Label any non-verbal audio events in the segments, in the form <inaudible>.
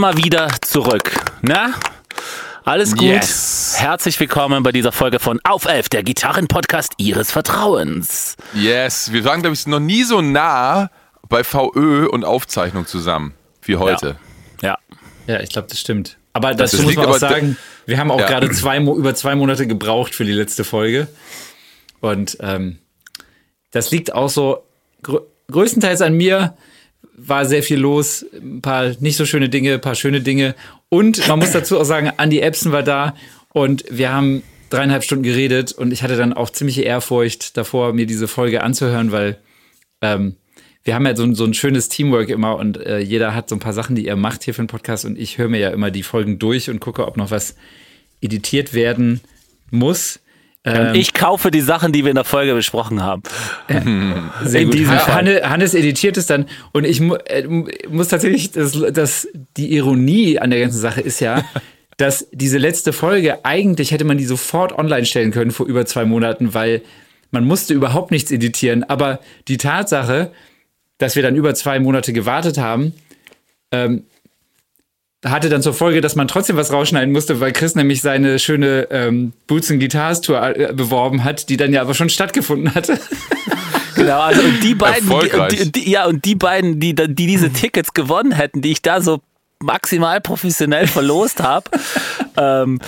mal wieder zurück. Na? Alles gut? Yes. Herzlich willkommen bei dieser Folge von Auf Elf, der Gitarrenpodcast Ihres Vertrauens. Yes, wir waren, glaube ich, noch nie so nah bei VÖ und Aufzeichnung zusammen wie heute. Ja. Ja, ich glaube, das stimmt. Aber dazu Das muss man auch sagen, wir haben auch Ja. gerade zwei, über zwei Monate gebraucht für die letzte Folge. Und ähm, das liegt auch so grö größtenteils an mir. War sehr viel los, ein paar nicht so schöne Dinge, ein paar schöne Dinge. Und man muss dazu auch sagen, Andy Epson war da und wir haben dreieinhalb Stunden geredet und ich hatte dann auch ziemliche Ehrfurcht davor, mir diese Folge anzuhören, weil ähm, wir haben ja so ein, so ein schönes Teamwork immer und äh, jeder hat so ein paar Sachen, die er macht hier für den Podcast und ich höre mir ja immer die Folgen durch und gucke, ob noch was editiert werden muss. Ähm, Ich kaufe die Sachen, die wir in der Folge besprochen haben. sehr in gut. diesem Han- Fall. Hanne, Hannes editiert es dann und ich mu äh, muss tatsächlich, das, das, die Ironie an der ganzen Sache ist ja, <laughs> dass diese letzte Folge, eigentlich hätte man die sofort online stellen können vor über zwei Monaten, weil man musste überhaupt nichts editieren. Aber die Tatsache, dass wir dann über zwei Monate gewartet haben, ähm, hatte dann zur Folge, dass man trotzdem was rausschneiden musste, weil Chris nämlich seine schöne ähm, Boots and Guitars Tour äh, beworben hat, die dann ja aber schon stattgefunden hatte. <laughs> Genau, also und die beiden, die, Erfolgreich. die, die, ja, und die beiden, die, die diese Tickets gewonnen hätten, die ich da so maximal professionell verlost habe, <laughs> ähm,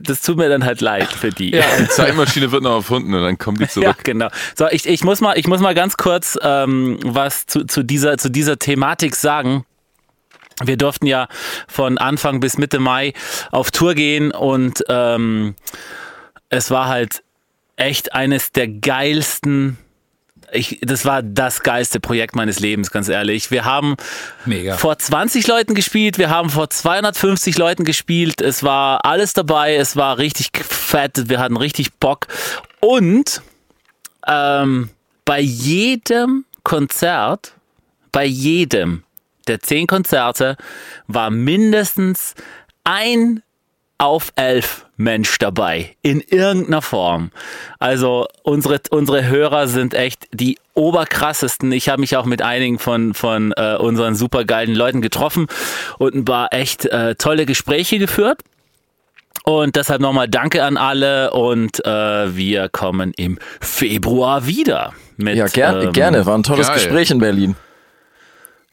das tut mir dann halt leid für die. Ja. Die Zeitmaschine wird noch erfunden und dann kommen die Ja, zurück. genau. So, ich, ich, muss mal, ich muss mal ganz kurz ähm, was zu, zu, dieser, zu dieser Thematik sagen. Wir durften ja von Anfang bis Mitte Mai auf Tour gehen und ähm, es war halt echt eines der geilsten. Ich, das war das geilste Projekt meines Lebens, ganz ehrlich. Wir haben Mega. vor 20 Leuten gespielt, wir haben vor 250 Leuten gespielt. Es war alles dabei, es war richtig fett, wir hatten richtig Bock. Und ähm, bei jedem Konzert, bei jedem der zehn Konzerte war mindestens ein auf elf Mensch dabei, in irgendeiner Form. Also unsere, unsere Hörer sind echt die oberkrassesten. Ich habe mich auch mit einigen von, von äh, unseren supergeilen Leuten getroffen und ein paar echt äh, tolle Gespräche geführt. Und deshalb nochmal Danke an alle und äh, wir kommen im Februar wieder. Mit, Ja, ger ähm, gerne. War ein tolles geil. Gespräch in Berlin.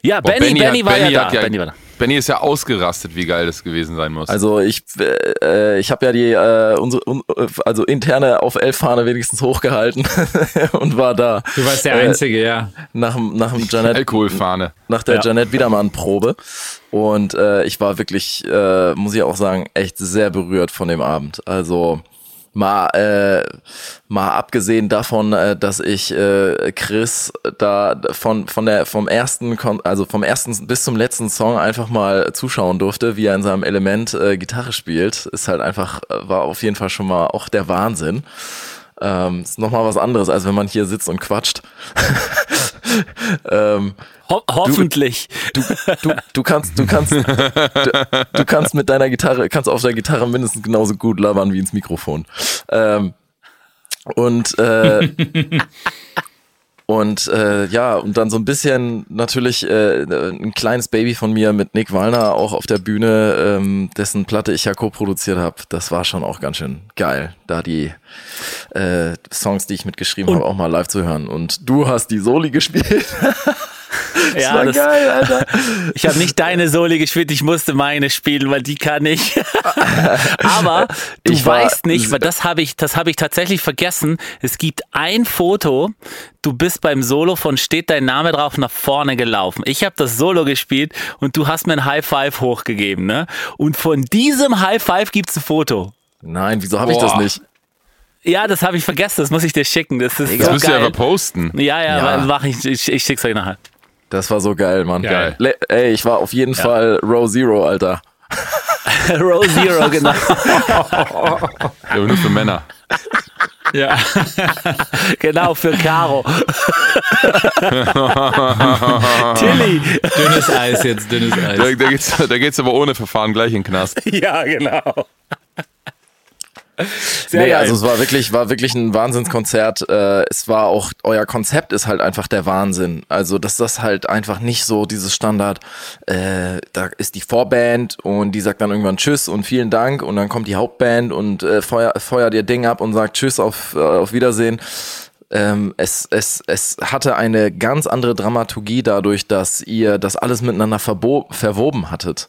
Ja, Boah, Benny, Benny, hat- war Benny ja hat da. Benny war da. Benny ist ja ausgerastet, wie geil das gewesen sein muss. Also ich, äh, ich habe ja die äh, unsere, un, also interne auf elf Fahne wenigstens hochgehalten <laughs> und war da Du warst der Äh, Einzige, ja. nach dem nach dem Janet Alkoholfahne. nach der Ja. Janet Wiedermann Probe und äh, ich war wirklich, äh, muss ich auch sagen, echt sehr berührt von dem Abend. Also mal äh, mal abgesehen davon, äh, dass ich äh, Chris da von von der vom ersten Kon also vom ersten bis zum letzten Song einfach mal zuschauen durfte, wie er in seinem Element äh, Gitarre spielt, ist halt einfach äh, war auf jeden Fall schon mal auch der Wahnsinn. Ähm, ist noch mal was anderes, als wenn man hier sitzt und quatscht. <laughs> ähm, Ho hoffentlich. du, du kannst, du kannst, du, du kannst mit deiner Gitarre, kannst auf der Gitarre mindestens genauso gut labern wie ins Mikrofon. Ähm, und äh, <laughs> und äh, ja, und dann so ein bisschen natürlich äh, ein kleines Baby von mir mit Nick Wallner auch auf der Bühne, ähm, dessen Platte ich ja co-produziert habe. Das war schon auch ganz schön geil, da die äh, Songs, die ich mitgeschrieben habe, auch mal live zu hören. Und du hast die Soli gespielt. <laughs> Das Ja, war das, geil, Alter. <laughs> ich habe nicht deine Soli gespielt, ich musste meine spielen, weil die kann ich. <laughs> Aber <laughs> du Ich weißt nicht, weil das habe ich, das habe ich tatsächlich vergessen. Es gibt ein Foto, du bist beim Solo von Steht dein Name drauf nach vorne gelaufen. Ich habe das Solo gespielt und du hast mir ein High Five hochgegeben, ne? Und von diesem High Five gibt's ein Foto. Nein, wieso habe ich das nicht? Ja, das habe ich vergessen, das muss ich dir schicken. Das ist Das so müsst ihr geil. aber posten. ja, ja, Ja. mach ich, ich, ich schick's euch nachher. Das war so geil, Mann. Geil. Le ey, ich war auf jeden Fall Row Zero, Alter. <laughs> Row Zero, genau. <laughs> Ja, aber nur für Männer. Ja. <laughs> genau, für Caro. Tilly. dünnes Eis jetzt, dünnes Eis. Da, da, geht's, da geht's aber ohne Verfahren gleich in den Knast. Ja, genau. <laughs> Sehr nee, geil. also es war wirklich, war wirklich ein Wahnsinnskonzert. Äh, es war auch, euer Konzept ist halt einfach der Wahnsinn. Also, dass das halt einfach nicht so dieses Standard, äh, da ist die Vorband und die sagt dann irgendwann Tschüss und vielen Dank und dann kommt die Hauptband und äh, feuer, feuert ihr Ding ab und sagt Tschüss auf, äh, auf Wiedersehen. Ähm, es, es, es hatte eine ganz andere Dramaturgie dadurch, dass ihr das alles miteinander verwoben hattet.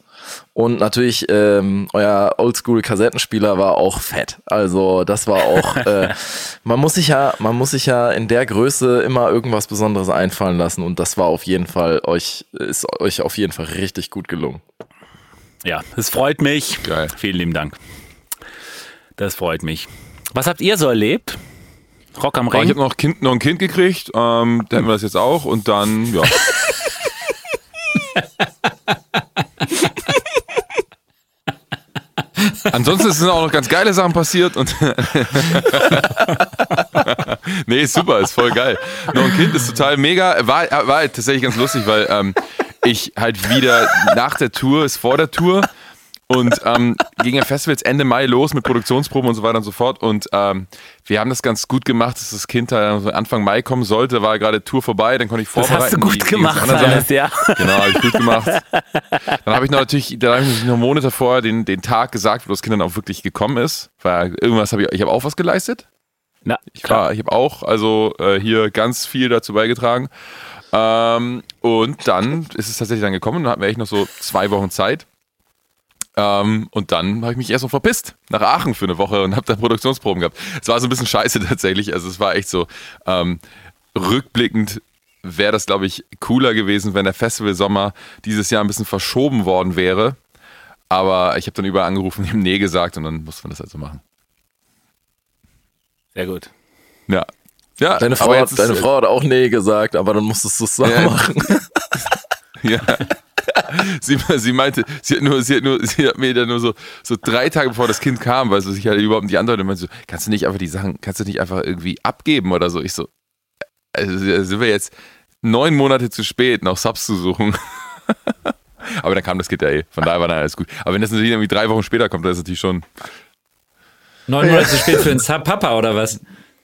Und natürlich, ähm, euer Oldschool-Kassettenspieler war auch fett. Also das war auch, <laughs> äh, man muss sich ja, man muss sich ja in der Größe immer irgendwas Besonderes einfallen lassen. Und das war auf jeden Fall euch, ist euch auf jeden Fall richtig gut gelungen. Ja, es freut mich. Geil. Vielen lieben Dank. Das freut mich. Was habt ihr so erlebt? Rock am Aber ich Ring? habe noch, kind, noch ein Kind gekriegt, ähm, da hätten wir das jetzt auch und dann, ja. <laughs> Ansonsten sind auch noch ganz geile Sachen passiert und <laughs> nee, super, ist voll geil. Noch ein Kind ist total mega. War, war halt tatsächlich ganz lustig, weil ähm, ich halt wieder nach der Tour, ist vor der Tour und ähm, ging ja Festivals Ende Mai los mit Produktionsproben und so weiter und so fort. Und ähm, wir haben das ganz gut gemacht, dass das Kind da Anfang Mai kommen sollte. War gerade Tour vorbei, dann konnte ich das vorbereiten. hast du gut die- die gemacht, anderen Hannes, ja. Genau, habe ich gut gemacht. <laughs> Dann habe ich noch natürlich, dann habe ich noch Monate vorher den, den Tag gesagt, wo das Kind dann auch wirklich gekommen ist. Weil irgendwas habe ich, ich habe auch was geleistet. Na, Ich, war, ich habe auch also äh, hier ganz viel dazu beigetragen. Ähm, und dann ist es tatsächlich dann gekommen. Dann hatten wir echt noch so zwei Wochen Zeit. Ähm, und dann habe ich mich erst noch verpisst nach Aachen für eine Woche und habe da Produktionsproben gehabt. Es war so ein bisschen scheiße <laughs> tatsächlich. Also es war echt so ähm, rückblickend wäre das, glaube ich, cooler gewesen, wenn der Festivalsommer dieses Jahr ein bisschen verschoben worden wäre. Aber ich habe dann überall angerufen, ihm Nee gesagt und dann musste man das halt so machen. Sehr gut. Ja. Ja, Deine Frau, hat, deine Frau hat auch Nee gesagt, aber dann musstest du es selber Ja. machen. <laughs> Ja. Sie, sie meinte, sie hat nur, sie hat nur, sie hat mir dann nur so, so drei Tage bevor das Kind kam, weil sie sich halt überhaupt nicht antwortet, meinte so, kannst du nicht einfach die Sachen, kannst du nicht einfach irgendwie abgeben oder so? Ich so, also sind wir jetzt neun Monate zu spät, noch Subs zu suchen. <laughs> Aber dann kam das Kind ja eh, von daher war dann alles gut. Aber wenn das natürlich irgendwie drei Wochen später kommt, dann ist es natürlich schon, Neun Monate zu spät für einen Sub-Papa oder was?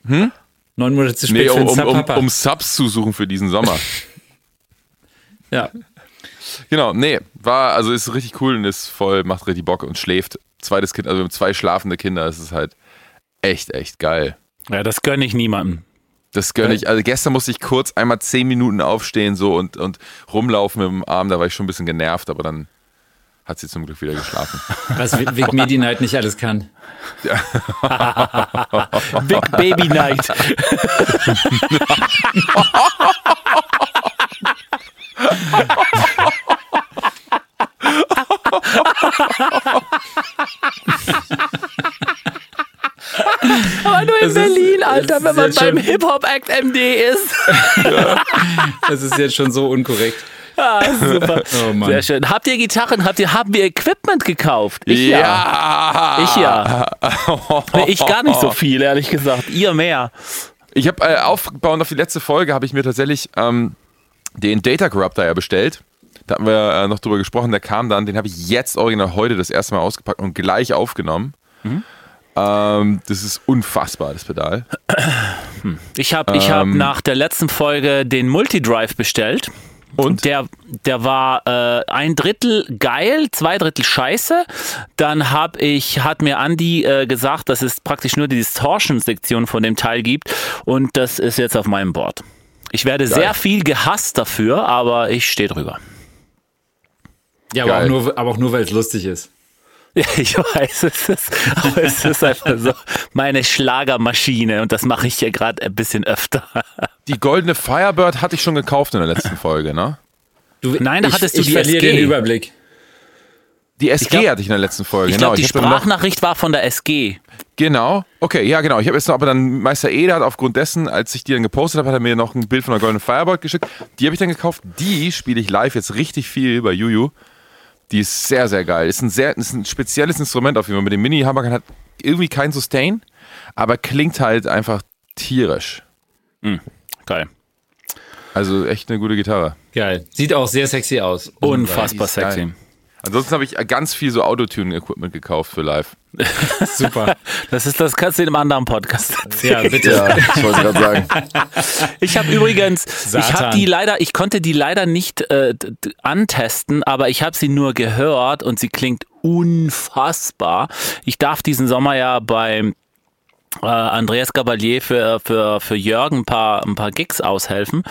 Hm? Neun Monate zu spät nee, für um, einen um, um, Sub-Papa. um Subs zu suchen für diesen Sommer. ja. Genau, nee, war, also ist richtig cool und ist voll, macht richtig Bock und schläft. Zweites Kind, also wir haben zwei schlafende Kinder, das ist halt echt, echt geil. Ja, das gönne ich niemandem. Das gönne ich. Also gestern musste ich kurz einmal zehn Minuten aufstehen so und, und rumlaufen mit dem Arm, da war ich schon ein bisschen genervt, aber dann hat sie zum Glück wieder geschlafen. <laughs> Was Vic Medi Night nicht alles kann. Big Baby Night. <laughs> Aber nur in ist- Berlin, Alter, das wenn ist man beim Hip-Hop-Act MD ist. Das ist jetzt schon so unkorrekt. Ah, super. <laughs> Oh. Sehr schön. Habt ihr Gitarren? Habt ihr, haben wir Equipment gekauft? Ich ja. ja. Ich ja. Nee, Ich gar nicht so viel, ehrlich gesagt. Ihr mehr. Ich habe äh, aufbauend auf die letzte Folge habe ich mir tatsächlich ähm, den Data Corruptor ja bestellt. Da hatten wir äh, noch drüber gesprochen, der kam dann, den habe ich jetzt original heute das erste Mal ausgepackt und gleich aufgenommen. Ähm, das ist unfassbar, das Pedal. Ich habe ich hab Ähm. nach der letzten Folge den Multidrive bestellt. Und? Der, der war äh, ein Drittel geil, zwei Drittel scheiße. Dann hab ich, hat mir Andy äh, gesagt, dass es praktisch nur die Distortion-Sektion von dem Teil gibt. Und das ist jetzt auf meinem Board. Ich werde sehr viel gehasst dafür, aber ich stehe drüber. Ja, aber auch nur, aber auch nur, weil es lustig ist. <laughs> Ja, ich weiß, es ist, aber es ist einfach so meine Schlagermaschine und das mache ich hier gerade ein bisschen öfter. <laughs> Die goldene Firebird hatte ich schon gekauft in der letzten Folge, ne? Du, Nein, da ich, hattest du ich die verliere SG. den Überblick. Die SG glaub- hatte ich in der letzten Folge. Ich genau. glaube, die hab dann noch- Sprachnachricht war von der SG. Genau. Okay, ja, genau. Ich habe jetzt noch, aber dann Meister Eder hat aufgrund dessen, als ich die dann gepostet habe, hat er mir noch ein Bild von der goldenen Firebird geschickt. Die habe ich dann gekauft. Die spiele ich live jetzt richtig viel bei Juju. Die ist sehr, sehr geil. Ist ein sehr, ist ein spezielles Instrument auf jeden Fall. Mit dem Mini-Hammer hat irgendwie kein Sustain, aber klingt halt einfach tierisch. Geil. Also echt eine gute Gitarre. Geil. Sieht auch sehr sexy aus. Unfassbar ist geil. sexy. Ansonsten habe ich ganz viel so Autotune-Equipment gekauft für live. <laughs> Super. Das ist das kannst du in einem anderen Podcast erzählen. Ja, bitte. Ja, ich wollte gerade sagen. <laughs> Ich habe übrigens, ich habe Satan. die leider, ich konnte die leider nicht äh, antesten, aber ich habe sie nur gehört und sie klingt unfassbar. Ich darf diesen Sommer ja beim Andreas Gabalier für, für, für Jörgen ein paar, ein paar Gigs aushelfen.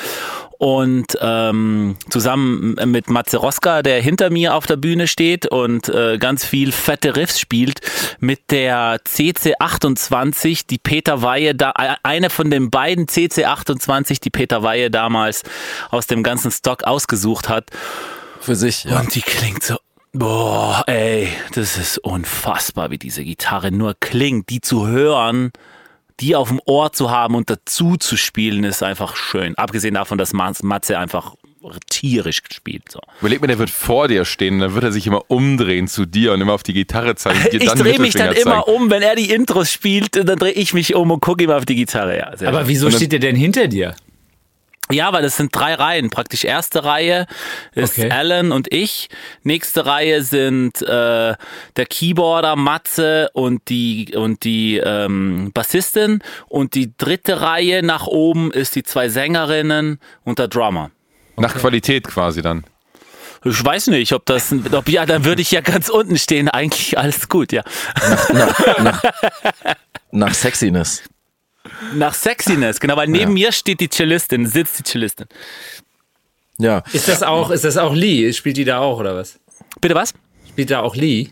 Und ähm, zusammen mit Matze Roska, der hinter mir auf der Bühne steht und äh, ganz viel fette Riffs spielt, mit der CC28, die Peter Weihe, da, äh, eine von den beiden CC28, die Peter Weihe damals aus dem ganzen Stock ausgesucht hat. Für sich, ja. Und die klingt so. Boah, ey, das ist unfassbar, wie diese Gitarre nur klingt. Die zu hören, die auf dem Ohr zu haben und dazu zu spielen, ist einfach schön. Abgesehen davon, dass Mats- Matze einfach tierisch gespielt. So. Überleg mir, der wird vor dir stehen, dann wird er sich immer umdrehen zu dir und immer auf die Gitarre zeigen. <laughs> Ich drehe mich dann Mittelfinger immer zeigen. um, wenn er die Intros spielt, dann drehe ich mich um und gucke ihm auf die Gitarre. Ja, Aber wieso steht der denn hinter dir? Ja, weil das sind drei Reihen. Praktisch erste Reihe ist Okay. Alan und ich. Nächste Reihe sind äh, der Keyboarder Matze und die und die ähm, Bassistin. Und die dritte Reihe nach oben ist die zwei Sängerinnen und der Drummer. Nach Qualität quasi dann. Ich weiß nicht, ob das, ob ja, dann würde ich ja ganz unten stehen. Eigentlich alles gut, ja. Nach, nach, nach <laughs> Sexiness. Nach Sexiness, genau, weil neben mir steht die Cellistin, sitzt die Cellistin. Ja. Ist das auch, ist das auch Lee? Spielt die da auch oder was? Bitte was? Spielt da auch Lee?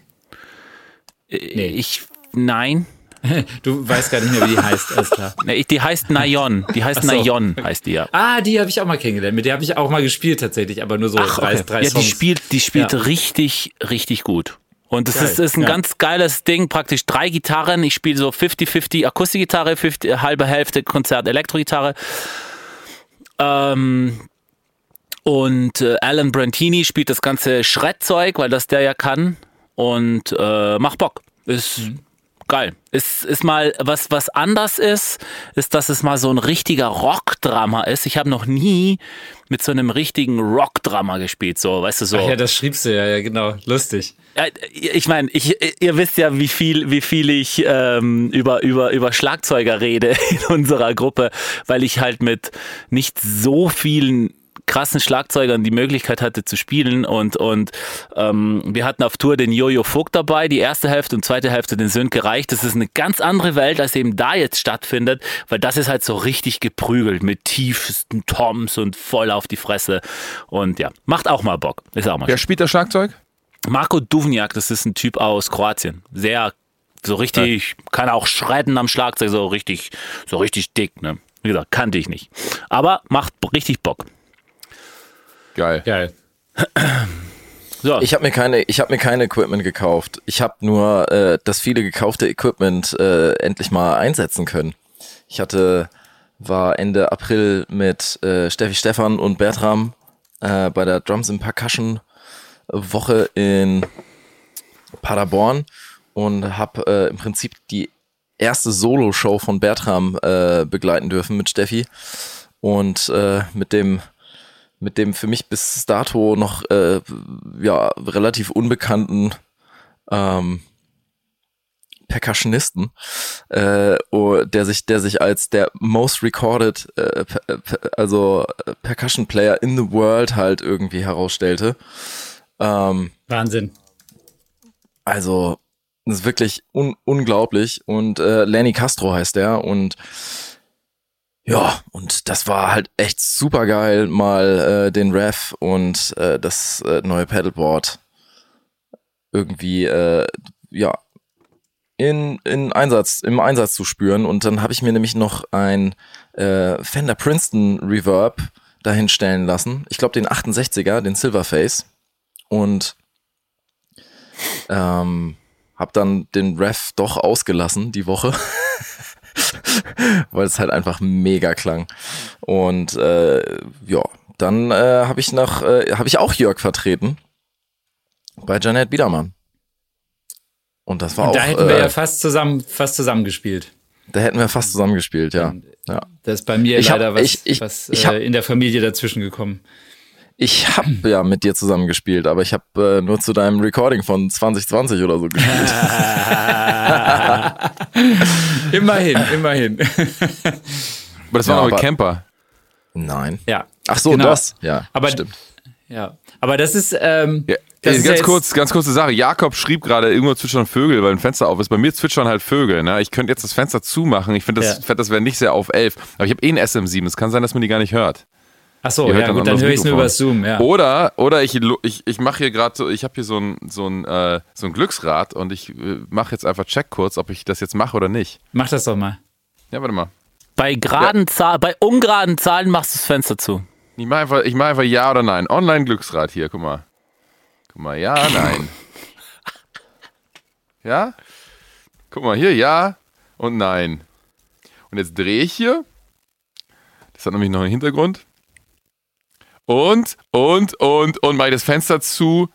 Nee. Ich, nein. <laughs> Du weißt gar nicht mehr, wie die heißt, alles klar. <laughs> Nee, ich- Die heißt Nayon. Die heißt Ach so. Nayon, heißt die ja. Ah, die habe ich auch mal kennengelernt. Mit der habe ich auch mal gespielt tatsächlich, aber nur so drei, drei ja, die spielt, die spielt Ja. richtig, richtig gut. Und das Geil. ist, ist ein Ja. ganz geiles Ding, praktisch drei Gitarren. Ich spiele so 50-50 Akustikgitarre, 50, halbe Hälfte Konzert Elektrogitarre. Ähm, und äh, Alan Brantini spielt das ganze Schrettzeug, weil das der ja kann. Und äh, macht Bock. Ist geil. Ist, ist mal was, was anders ist, ist, dass es mal so ein richtiger Rockdrama ist. Ich habe noch nie mit so einem richtigen Rockdrama gespielt, so, weißt du, so. Ach ja, das schriebst du ja, ja, genau. Lustig. Ich meine, ich, ihr wisst ja, wie viel, wie viel ich ähm, über, über, über Schlagzeuger rede <laughs> in unserer Gruppe, weil ich halt mit nicht so vielen krassen Schlagzeugern die Möglichkeit hatte zu spielen und und ähm, wir hatten auf Tour den Jojo Vogt dabei, die erste Hälfte und zweite Hälfte den Sönke Reich. Das ist eine ganz andere Welt, als eben da jetzt stattfindet, weil das ist halt so richtig geprügelt mit tiefsten Toms und voll auf die Fresse und ja, macht auch mal Bock. Ist auch mal Wer spielt das Schlagzeug? Marco Duvniak, das ist ein Typ aus Kroatien. Sehr, so richtig, kann auch schredden am Schlagzeug, so richtig, so richtig dick, ne? Wie gesagt, kannte ich nicht. Aber macht richtig Bock. Geil. Geil. <clears throat> So, Ich habe mir keine, ich habe mir kein Equipment gekauft. Ich habe nur äh, das viele gekaufte Equipment äh, endlich mal einsetzen können. Ich hatte war Ende April mit äh, Steffi Stefan und Bertram äh, bei der Drums and Percussion Woche in Paderborn und habe äh, im Prinzip die erste Solo-Show von Bertram äh, begleiten dürfen mit Steffi und äh, mit dem mit dem für mich bis dato noch äh, ja relativ unbekannten ähm, Percussionisten, äh, oh, der sich der sich als der most recorded äh, per, per, also äh, Percussion Player in the world halt irgendwie herausstellte. Ähm, Wahnsinn. also, das ist wirklich un unglaublich. Und äh, Lenny Castro heißt der. Und ja, und das war halt echt super geil, mal äh, den Rev und äh, das äh, neue Pedalboard irgendwie, äh, ja, in, in Einsatz, im Einsatz zu spüren. Und dann habe ich mir nämlich noch ein äh, Fender Princeton Reverb dahin stellen lassen. Ich glaube den 68er, den Silverface. Und ähm, hab dann den Ref doch ausgelassen die Woche, <laughs> <laughs> weil es halt einfach mega klang. Und äh, ja, dann äh, habe ich noch, äh, habe ich auch Jörg vertreten bei Janet Biedermann. Und das war Und auch, da hätten wir äh, ja fast zusammen, fast zusammengespielt. da hätten wir fast zusammengespielt, ja. ja. Da ist bei mir Ich hab- leider was, ich- ich- was ich hab- äh, in der Familie dazwischen gekommen. Ich habe ja mit dir zusammen gespielt, aber ich habe äh, nur zu deinem Recording von 2020 oder so gespielt. <laughs> immerhin, immerhin. Aber das war Ja, noch mit aber- Camper. Nein. ja. Ach so, Genau. das. Ja, Aber- stimmt. Ja. Aber das ist, ähm, Ja, das ist ganz kurz, ganz kurze Sache. Jakob schrieb gerade, irgendwo zwitschern Vögel, weil ein Fenster auf ist. Bei mir zwitschern halt Vögel. Ne? Ich könnte jetzt das Fenster zumachen. Ich finde, das, Ja. das wäre nicht sehr auf 11. Aber ich habe eh ein SM7. Es kann sein, dass man die gar nicht hört. Ach so, ja dann gut, dann höre ich es nur über Zoom, ja. Oder, oder ich, ich, ich mache hier gerade so, ich habe hier so ein, so, ein, äh, so ein Glücksrad und ich äh, mache jetzt einfach Check kurz, ob ich das jetzt mache oder nicht. Mach das doch mal. Ja, warte mal. Bei geraden Zahlen, bei ungeraden Zahlen machst du das Fenster zu. Ich mache einfach, ich mach einfach Ja oder Nein. Online-Glücksrad hier, guck mal. Guck mal, ja, nein. <laughs> Ja? Guck mal, hier Ja und Nein. Und jetzt drehe ich hier. Das hat nämlich noch einen Hintergrund. Und, und, und, und mache ich das Fenster zu.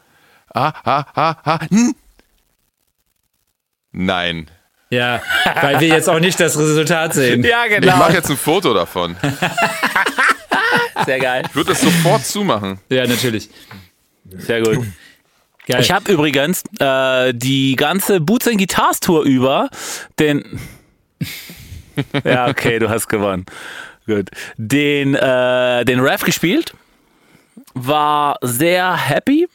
Ah, ah, ah, ah. Hm. Nein. Ja, weil wir jetzt auch nicht das Resultat sehen. Ja, Ich mache jetzt ein Foto davon. Sehr geil. Ich würde das sofort zumachen. Ja, natürlich. Sehr gut. Geil. Ich habe übrigens äh, die ganze Boots and Guitars Tour über den. <laughs> ja, okay, du hast gewonnen. Gut. Den, äh, den Rev gespielt, war sehr happy,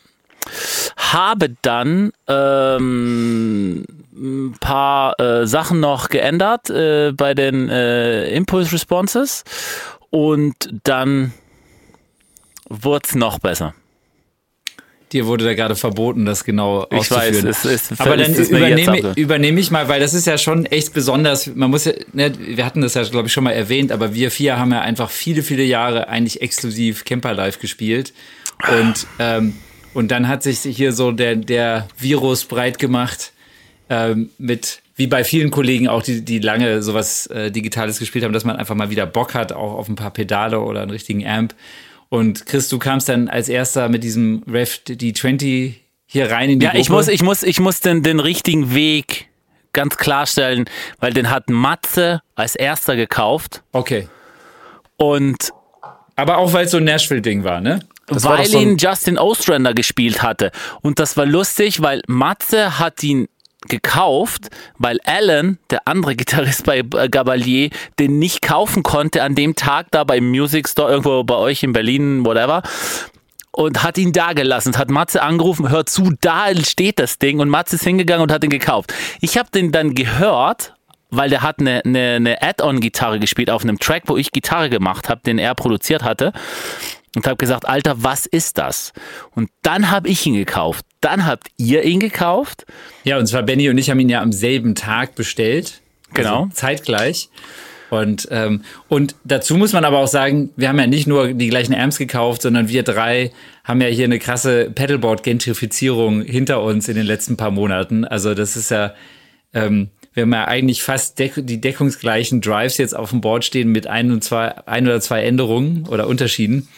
habe dann ähm, ein paar äh, Sachen noch geändert äh, bei den äh, Impulse Responses und dann wurde es noch besser. Dir wurde da gerade verboten, das genau Ich auszuführen. weiß, es ist Aber dann es übernehme, übernehme ich mal, weil das ist ja schon echt besonders. Man muss ja, ne, wir hatten das ja, glaube ich, schon mal erwähnt, aber wir vier haben ja einfach viele, viele Jahre eigentlich exklusiv Camper Live gespielt. Und, ähm, und dann hat sich hier so der, der Virus breit gemacht ähm, mit, wie bei vielen Kollegen auch, die, die lange sowas äh, Digitales gespielt haben, dass man einfach mal wieder Bock hat, auch auf ein paar Pedale oder einen richtigen Amp. Und Chris, du kamst dann als erster mit diesem Rev D20 hier rein in die Ja, ich Gruppe. muss, ich muss, ich muss den, den richtigen Weg ganz klarstellen, weil den hat Matze als erster gekauft Okay. und Aber auch weil es so ein Nashville-Ding war, ne? Das war weil doch so ihn Justin Ostrander gespielt hatte. Und das war lustig, weil Matze hat ihn gekauft, weil Alan, der andere <laughs> Gitarrist bei Gabalier, den nicht kaufen konnte an dem Tag da beim Music Store irgendwo bei euch in Berlin, whatever. Und hat ihn da gelassen, hat Matze angerufen, hör zu, da steht das Ding und Matze ist hingegangen und hat ihn gekauft. Ich habe den dann gehört, weil der hat eine, eine, eine Add-on-Gitarre gespielt auf einem Track, wo ich Gitarre gemacht habe, den er produziert hatte und habe gesagt, Alter, was ist das? Und dann habe ich ihn gekauft. Dann habt ihr ihn gekauft. Ja, und zwar Benny und ich haben ihn ja am selben Tag bestellt. Genau. Also zeitgleich. Und, ähm, und dazu muss man aber auch sagen, wir haben ja nicht nur die gleichen Amps gekauft, sondern wir drei haben ja hier eine krasse Pedalboard-Gentrifizierung hinter uns in den letzten paar Monaten. Also das ist ja, ähm, wir haben ja eigentlich fast deck die deckungsgleichen Drives jetzt auf dem Board stehen mit ein, und zwei, ein oder zwei Änderungen oder Unterschieden.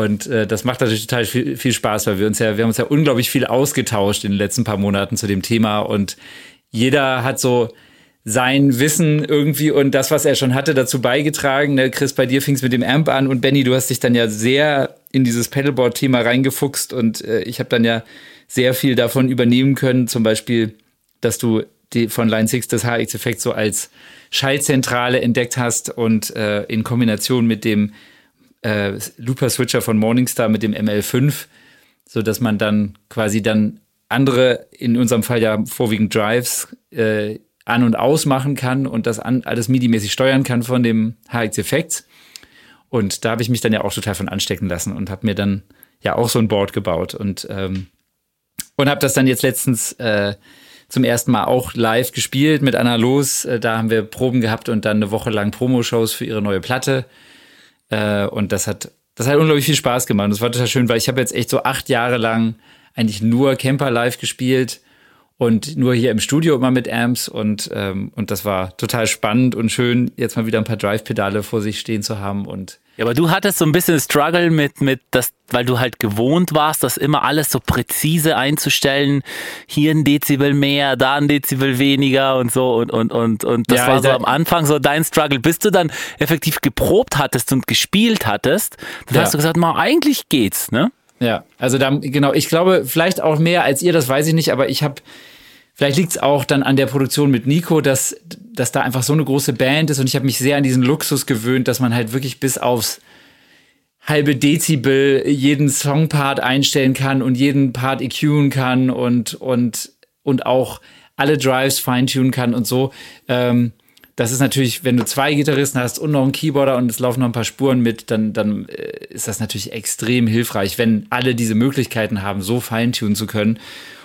Und äh, das macht natürlich total viel, viel Spaß, weil wir uns ja, wir haben uns ja unglaublich viel ausgetauscht in den letzten paar Monaten zu dem Thema und jeder hat so sein Wissen irgendwie und das, was er schon hatte, dazu beigetragen. Ne? Chris, bei dir fing es mit dem Amp an und Benny, du hast dich dann ja sehr in dieses Pedalboard-Thema reingefuchst und äh, ich habe dann ja sehr viel davon übernehmen können, zum Beispiel, dass du die von Line 6 das HX-Effekt so als Schallzentrale entdeckt hast und äh, in Kombination mit dem äh, Looper-Switcher von Morningstar mit dem ML5, so dass man dann quasi dann andere, in unserem Fall ja vorwiegend Drives, äh, an- und ausmachen kann und das an, alles MIDI-mäßig steuern kann von dem HX-Effekt. Und da habe ich mich dann ja auch total von anstecken lassen und habe mir dann ja auch so ein Board gebaut und, ähm, und habe das dann jetzt letztens äh, zum ersten Mal auch live gespielt mit Anna Los. Äh, da haben wir Proben gehabt und dann eine Woche lang Promo-Shows für ihre neue Platte. Äh, und das hat, das hat unglaublich viel Spaß gemacht. Das war total schön, weil ich habe jetzt echt so acht Jahre lang eigentlich nur Camper live gespielt und nur hier im Studio immer mit Amps und, ähm, und das war total spannend und schön, jetzt mal wieder ein paar Drive-Pedale vor sich stehen zu haben und Ja, aber du hattest so ein bisschen Struggle mit, mit das, weil du halt gewohnt warst, das immer alles so präzise einzustellen. Hier ein Dezibel mehr, da ein Dezibel weniger und so und, und, und, und das Ja, war so am Anfang so dein Struggle. Bis du dann effektiv geprobt hattest und gespielt hattest, dann Ja. hast du gesagt, mal, eigentlich geht's, ne? Ja, also da, genau, ich glaube, vielleicht auch mehr als ihr, das weiß ich nicht, aber ich habe, vielleicht liegt es auch dann an der Produktion mit Nico, dass, dass da einfach so eine große Band ist und ich habe mich sehr an diesen Luxus gewöhnt, dass man halt wirklich bis aufs halbe Dezibel jeden Songpart einstellen kann und jeden Part EQen kann und, und, und auch alle Drives feintunen kann und so. Ähm, das ist natürlich, wenn du zwei Gitarristen hast und noch einen Keyboarder und es laufen noch ein paar Spuren mit, dann, dann äh, ist das natürlich extrem hilfreich, wenn alle diese Möglichkeiten haben, so feintunen zu können.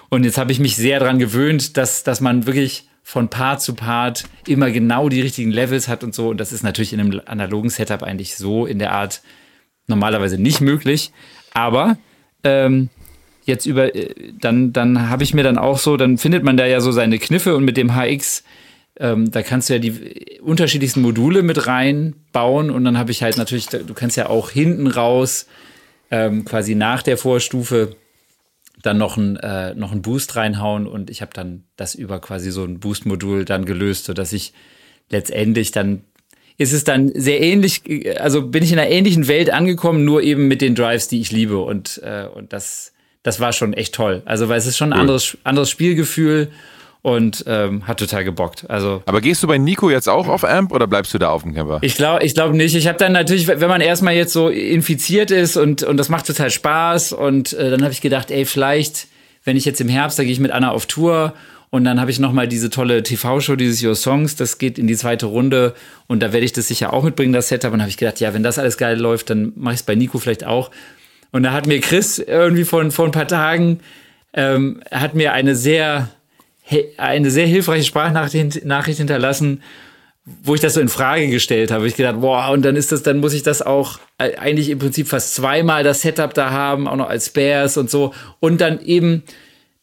Und jetzt habe ich mich sehr daran gewöhnt, dass, dass man wirklich von Part zu Part immer genau die richtigen Levels hat und so. Und das ist natürlich in einem analogen Setup eigentlich so in der Art normalerweise nicht möglich. Aber ähm, jetzt über, äh, dann, dann habe ich mir dann auch so, dann findet man da ja so seine Kniffe und mit dem HX, ähm, da kannst du ja die unterschiedlichsten Module mit reinbauen und dann habe ich halt natürlich, du kannst ja auch hinten raus, ähm, quasi nach der Vorstufe, dann noch ein, äh, noch ein Boost reinhauen und ich habe dann das über quasi so ein Boost-Modul dann gelöst, sodass ich letztendlich dann ist es dann sehr ähnlich, also bin ich in einer ähnlichen Welt angekommen, nur eben mit den Drives, die ich liebe und, äh, und das, das war schon echt toll. Also weil es ist schon ein anderes, anderes Spielgefühl und ähm, hat total gebockt. Also Aber gehst du bei Nico jetzt auch auf Amp oder bleibst du da auf dem Camper? ich glaube ich glaub nicht. Ich habe dann natürlich, wenn man erstmal jetzt so infiziert ist und, und das macht total Spaß und äh, dann habe ich gedacht, ey, vielleicht, wenn ich jetzt im Herbst, da gehe ich mit Anna auf Tour und dann habe ich noch mal diese tolle TV-Show, dieses Your Songs, das geht in die zweite Runde und da werde ich das sicher auch mitbringen, das Setup. Und habe ich gedacht, ja, wenn das alles geil läuft, dann mache ich es bei Nico vielleicht auch. Und da hat mir Chris irgendwie vor, vor ein paar Tagen, ähm, hat mir eine sehr, eine sehr hilfreiche Sprachnachricht Nachricht hinterlassen, wo ich das so in Frage gestellt habe. Ich gedacht, boah, und dann ist das, dann muss ich das auch eigentlich im Prinzip fast zweimal das Setup da haben, auch noch als Spares und so. Und dann eben,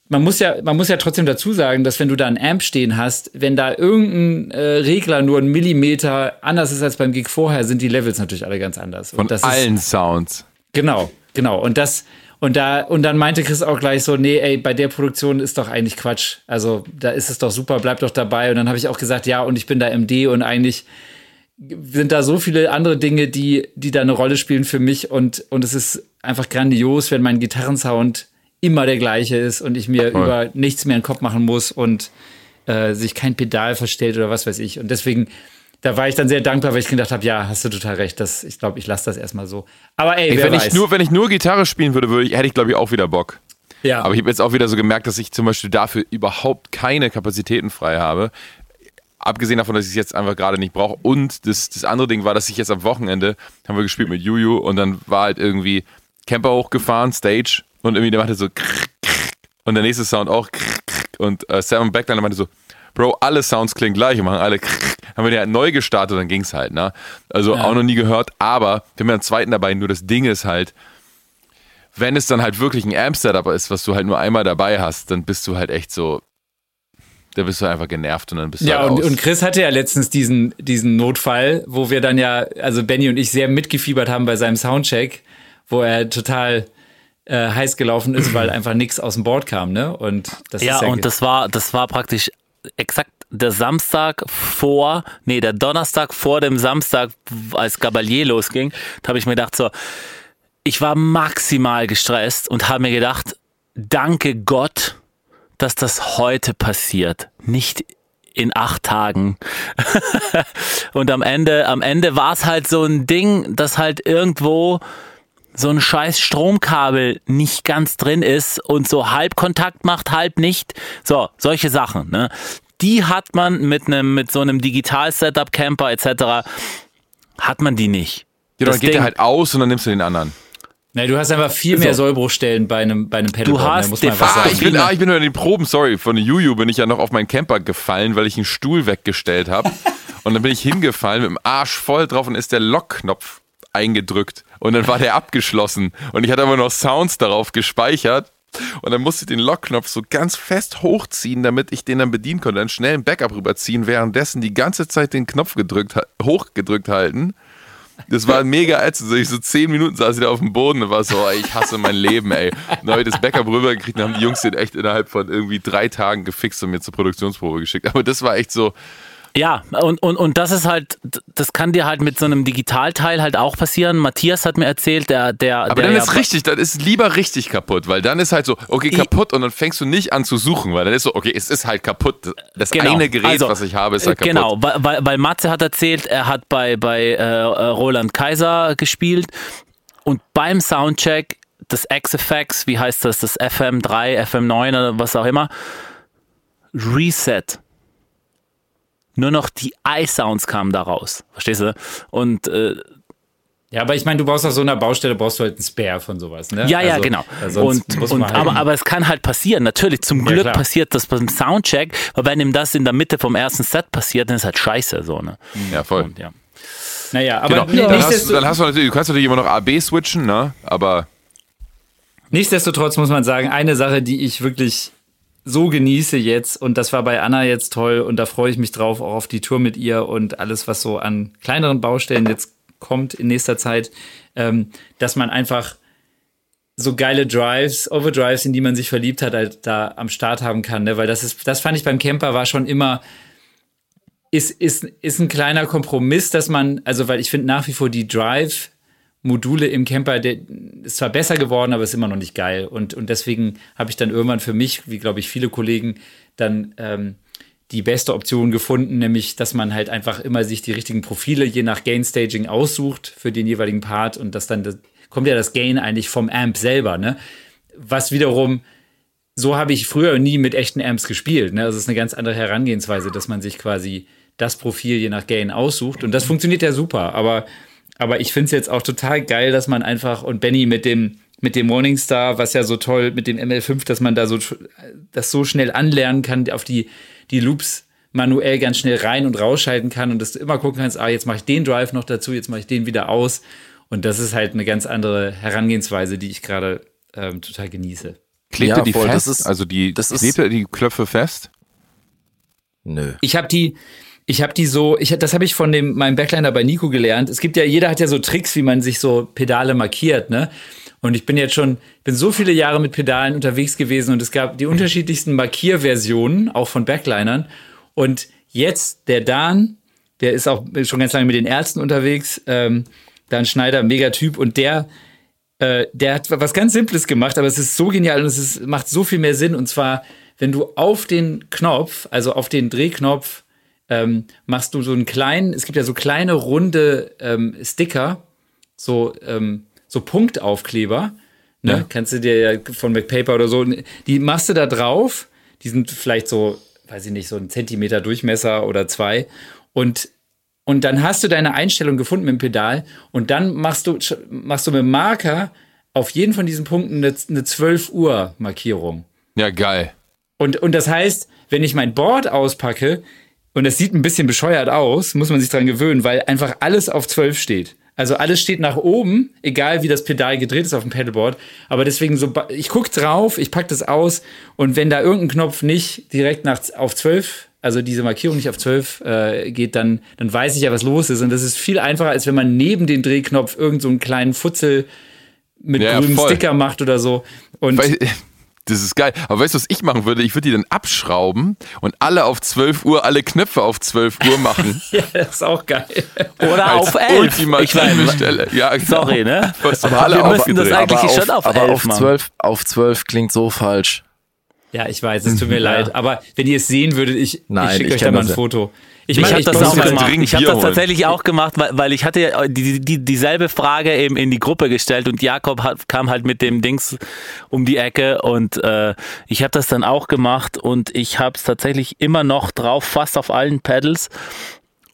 man muss ja, man muss ja trotzdem dazu sagen, dass wenn du da einen Amp stehen hast, wenn da irgendein äh, Regler nur einen Millimeter anders ist als beim Gig vorher, sind die Levels natürlich alle ganz anders. Von und das allen Sounds. Genau, genau. Und das, und da, und dann meinte Chris auch gleich so, nee, ey, bei der Produktion ist doch eigentlich Quatsch. Also da ist es doch super, bleib doch dabei. Und dann habe ich auch gesagt, ja, und ich bin da MD und eigentlich sind da so viele andere Dinge, die, die da eine Rolle spielen für mich. Und, und es ist einfach grandios, wenn mein Gitarrensound immer der gleiche ist und ich mir Voll. über nichts mehr in den Kopf machen muss und äh, sich kein Pedal verstellt oder was weiß ich. Und deswegen, da war ich dann sehr dankbar, weil ich gedacht habe, ja, hast du total recht. Das, ich glaube, ich lasse das erstmal so. Aber ey, Ey, wer wenn, weiß. ich nur, wenn ich nur Gitarre spielen würde, würde ich, hätte ich, glaube ich, auch wieder Bock. ja. Aber ich habe jetzt auch wieder so gemerkt, dass ich zum Beispiel dafür überhaupt keine Kapazitäten frei habe. Abgesehen davon, dass ich es jetzt einfach gerade nicht brauche. Und das, das andere Ding war, dass ich jetzt am Wochenende, haben wir gespielt mit Juju und dann war halt irgendwie Camper hochgefahren, Stage und irgendwie der machte so und der nächste Sound auch und äh, Sam Backline meinte so, Bro, alle Sounds klingen gleich und machen alle krrr. <laughs> haben wir den halt neu gestartet, dann ging's halt, ne? Also auch noch nie gehört, aber wir haben ja einen zweiten dabei, nur das Ding ist halt, wenn es dann halt wirklich ein Amp-Setup ist, was du halt nur einmal dabei hast, dann bist du halt echt so, da bist du einfach genervt und dann bist du Ja, halt und, aus. und Chris hatte ja letztens diesen, diesen Notfall, wo wir dann ja, also Benny und ich sehr mitgefiebert haben bei seinem Soundcheck, wo er total äh, heiß gelaufen ist, weil <clears throat> einfach nichts aus dem Board kam, ne? Und das Ja, ist ja und das war, das war praktisch exakt der Samstag vor, nee, der Donnerstag vor dem Samstag, als Gabalier losging, da habe ich mir gedacht, so, ich war maximal gestresst und habe mir gedacht, danke Gott, dass das heute passiert, nicht in acht Tagen. <laughs> und am Ende, am Ende war es halt so ein Ding, das halt irgendwo so ein scheiß Stromkabel nicht ganz drin ist und so halb Kontakt macht, halb nicht. So, solche Sachen, ne? Die hat man mit einem, mit so einem Digital-Setup, Camper etc., hat man die nicht. ja, dann das geht Ding- der halt aus und dann nimmst du den anderen. Nee, du hast einfach viel mehr Sollbruchstellen bei einem, bei einem Pedalboard, hast ne, muss man Ah, sagen. ich bin, ah, ich bin nur in den Proben, sorry, von Juju bin ich ja noch auf meinen Camper gefallen, weil ich einen Stuhl weggestellt habe. <laughs> und dann bin ich hingefallen mit dem Arsch voll drauf und ist der Lockknopf eingedrückt. Und dann war der abgeschlossen. Und ich hatte aber noch Sounds darauf gespeichert. Und dann musste ich den Lockknopf so ganz fest hochziehen, damit ich den dann bedienen konnte. Dann schnell ein Backup rüberziehen, währenddessen die ganze Zeit den Knopf gedrückt, hochgedrückt halten. Das war mega ätzend. Ich so zehn Minuten saß ich da auf dem Boden und war so, ey, ich hasse mein Leben, ey. Dann habe ich das Backup rübergekriegt und haben die Jungs den echt innerhalb von irgendwie drei Tagen gefixt und mir zur Produktionsprobe geschickt. Aber das war echt so, Ja, und, und, und das ist halt, das kann dir halt mit so einem Digitalteil halt auch passieren. Matthias hat mir erzählt, der, der. Aber der dann ja- ist richtig, dann ist lieber richtig kaputt, weil dann ist halt so, okay, kaputt und dann fängst du nicht an zu suchen, weil dann ist so, okay, es ist halt kaputt. Das Genau. eine Gerät, Also, was ich habe, ist halt äh, kaputt. Genau, weil, weil, weil Matze hat erzählt, er hat bei, bei äh, äh, Roland Kaiser gespielt und beim Soundcheck das XFX, wie heißt das, das FM3, FM9 oder was auch immer, Reset. Nur noch die I-Sounds kamen da raus. Verstehst du? Und äh, Ja, aber ich meine, du brauchst auf so einer Baustelle brauchst du halt einen Spare von sowas, ne? Ja, ja, Also, genau. weil sonst Und, muss und, halt aber, aber es kann halt passieren. Natürlich, zum Ja, Glück klar. passiert das beim Soundcheck, weil wenn ihm das in der Mitte vom ersten Set passiert, dann ist halt scheiße. So, ne? Ja, voll. Und, ja. naja, aber Genau. Dann, hast, dann hast du natürlich, du kannst natürlich immer noch AB switchen, ne? Aber nichtsdestotrotz muss man sagen, eine Sache, die ich wirklich so genieße jetzt, und das war bei Anna jetzt toll, und da freue ich mich drauf, auch auf die Tour mit ihr und alles, was so an kleineren Baustellen jetzt kommt in nächster Zeit, ähm, dass man einfach so geile Drives, Overdrives, in die man sich verliebt hat, halt da am Start haben kann, ne? Weil das ist, das fand ich beim Camper war schon immer, ist, ist, ist ein kleiner Kompromiss, dass man, also weil ich finde nach wie vor die Drive Module im Camper, der ist zwar besser geworden, aber ist immer noch nicht geil. Und, und deswegen habe ich dann irgendwann für mich, wie glaube ich viele Kollegen, dann ähm, die beste Option gefunden, nämlich, dass man halt einfach immer sich die richtigen Profile je nach Gain Staging aussucht für den jeweiligen Part und das dann das, kommt ja das Gain eigentlich vom Amp selber, ne? Was wiederum so habe ich früher nie mit echten Amps gespielt. Ne? Das ist eine ganz andere Herangehensweise, dass man sich quasi das Profil je nach Gain aussucht. Und das funktioniert ja super. Aber, aber ich finde es jetzt auch total geil, dass man einfach und Benny mit dem mit dem Morningstar, was ja so toll mit dem ML5, dass man da so das so schnell anlernen kann, auf die die Loops manuell ganz schnell rein und rausschalten kann und dass du immer gucken kannst, ah, jetzt mache ich den Drive noch dazu, jetzt mache ich den wieder aus. Und das ist halt eine ganz andere Herangehensweise, die ich gerade ähm, total genieße. klebt Ja, ihr die voll, fest? das ist- also die, das ist- klebt ihr die Knöpfe fest? Nö. Ich habe die, ich habe die so, ich, das habe ich von dem meinem Backliner bei Nico gelernt. Es gibt ja, jeder hat ja so Tricks, wie man sich so Pedale markiert, ne? Und ich bin jetzt schon, bin so viele Jahre mit Pedalen unterwegs gewesen und es gab die unterschiedlichsten Markierversionen, auch von Backlinern. Und jetzt der Dan, der ist auch schon ganz lange mit den Ärzten unterwegs, ähm, Dan Schneider, Megatyp, und der, äh, der hat was ganz Simples gemacht, aber es ist so genial und es ist, macht so viel mehr Sinn. Und zwar, wenn du auf den Knopf, also auf den Drehknopf, ähm, machst du so einen kleinen, es gibt ja so kleine runde ähm, Sticker, so, ähm, so Punktaufkleber. Ne? Ja. Kannst du dir ja von MacPaper oder so, die machst du da drauf. Die sind vielleicht so, weiß ich nicht, so ein Zentimeter Durchmesser oder zwei. Und und dann hast du deine Einstellung gefunden mit dem Pedal und dann machst du, machst du mit dem Marker auf jeden von diesen Punkten eine, eine 12 Uhr Markierung. Ja, geil. Und, und das heißt, wenn ich mein Board auspacke und es sieht ein bisschen bescheuert aus, muss man sich dran gewöhnen, weil einfach alles auf 12 steht. Also alles steht nach oben, egal wie das Pedal gedreht ist auf dem Pedalboard. Aber deswegen so, ich guck drauf, ich pack das aus und wenn da irgendein Knopf nicht direkt nach, auf 12, also diese Markierung nicht auf 12 äh, geht, dann, dann weiß ich ja, was los ist. Und das ist viel einfacher, als wenn man neben den Drehknopf irgend so einen kleinen Futzel mit Ja, grünem. Sticker macht oder so. Und Weil, das ist geil. Aber weißt du, was ich machen würde? Ich würde die dann abschrauben und alle auf 12 Uhr, alle Knöpfe auf 12 Uhr machen. <laughs> ja, das ist auch geil. Oder als auf 11. ultimative Ich meine, Stelle. Ja, genau. sorry, ne? Was Aber alle wir müssen das eigentlich aber schon auf aber 11 auf machen. 12, auf 12 klingt so falsch. Ja, ich weiß, es tut mir leid. Aber wenn ihr es sehen würdet, ich, Nein, ich schicke euch da mal ein das ja. Ich, Ich habe das auch muss das- gemacht. Ich tatsächlich auch gemacht, weil, weil ich hatte ja die, die, dieselbe Frage eben in die Gruppe gestellt und Jakob hat, kam halt mit dem Dings um die Ecke und äh, ich habe das dann auch gemacht und ich habe es tatsächlich immer noch drauf, fast auf allen Pedals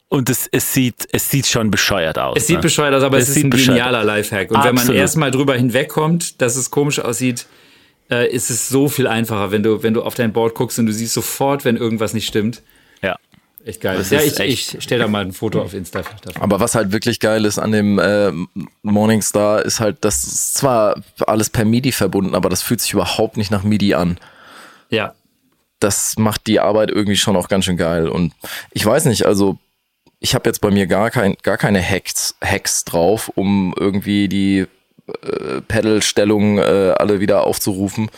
und es, es, sieht, es sieht schon bescheuert aus. Es sieht ne? bescheuert aus, aber es, Es ist ein genialer Lifehack. Und wenn man Absolut. erstmal drüber hinwegkommt, dass es komisch aussieht, äh, ist es so viel einfacher, wenn du, wenn du auf dein Board guckst und du siehst sofort, wenn irgendwas nicht stimmt. Echt geil. Das ja, ich, ich stelle da mal ein Foto auf Insta davon. Aber was halt wirklich geil ist an dem äh, Morningstar, ist halt, das ist zwar alles per MIDI verbunden, aber das fühlt sich überhaupt nicht nach MIDI an. Ja. Das macht die Arbeit irgendwie schon auch ganz schön geil. Und ich weiß nicht, also ich habe jetzt bei mir gar, kein, gar keine Hacks, Hacks drauf, um irgendwie die äh, Pedalstellungen äh, alle wieder aufzurufen.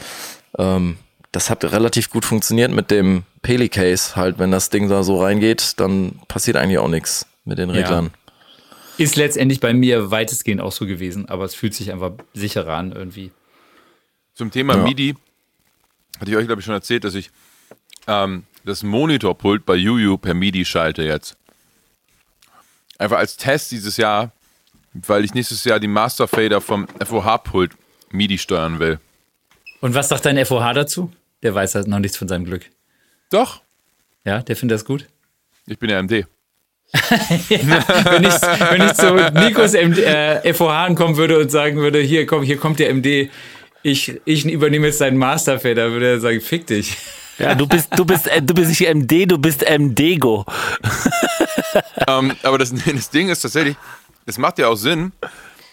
Ähm, das hat relativ gut funktioniert mit dem Peli-Case. Halt, wenn das Ding da so reingeht, dann passiert eigentlich auch nichts mit den Reglern. Ist letztendlich bei mir weitestgehend auch so gewesen, aber es fühlt sich einfach sicherer an irgendwie. Zum Thema Ja. MIDI hatte ich euch, glaube ich, schon erzählt, dass ich ähm, das Monitorpult bei Juju per MIDI schalte jetzt. Einfach als Test dieses Jahr, weil ich nächstes Jahr die Master Fader vom FOH-Pult MIDI steuern will. Und was sagt dein FOH dazu? Der weiß halt noch nichts von seinem Glück. Doch, Ja, der findet das gut. ich bin ja MD. <laughs> wenn, ich, wenn ich zu Nikos MD, äh, FOH kommen würde und sagen würde, hier komm, hier kommt der MD, ich, ich übernehme jetzt deinen Masterfader, würde er sagen, fick dich. Ja, du bist, du bist, äh, du bist nicht MD, du bist MDgo. <laughs> ähm, aber das, das Ding ist tatsächlich, es macht ja auch Sinn,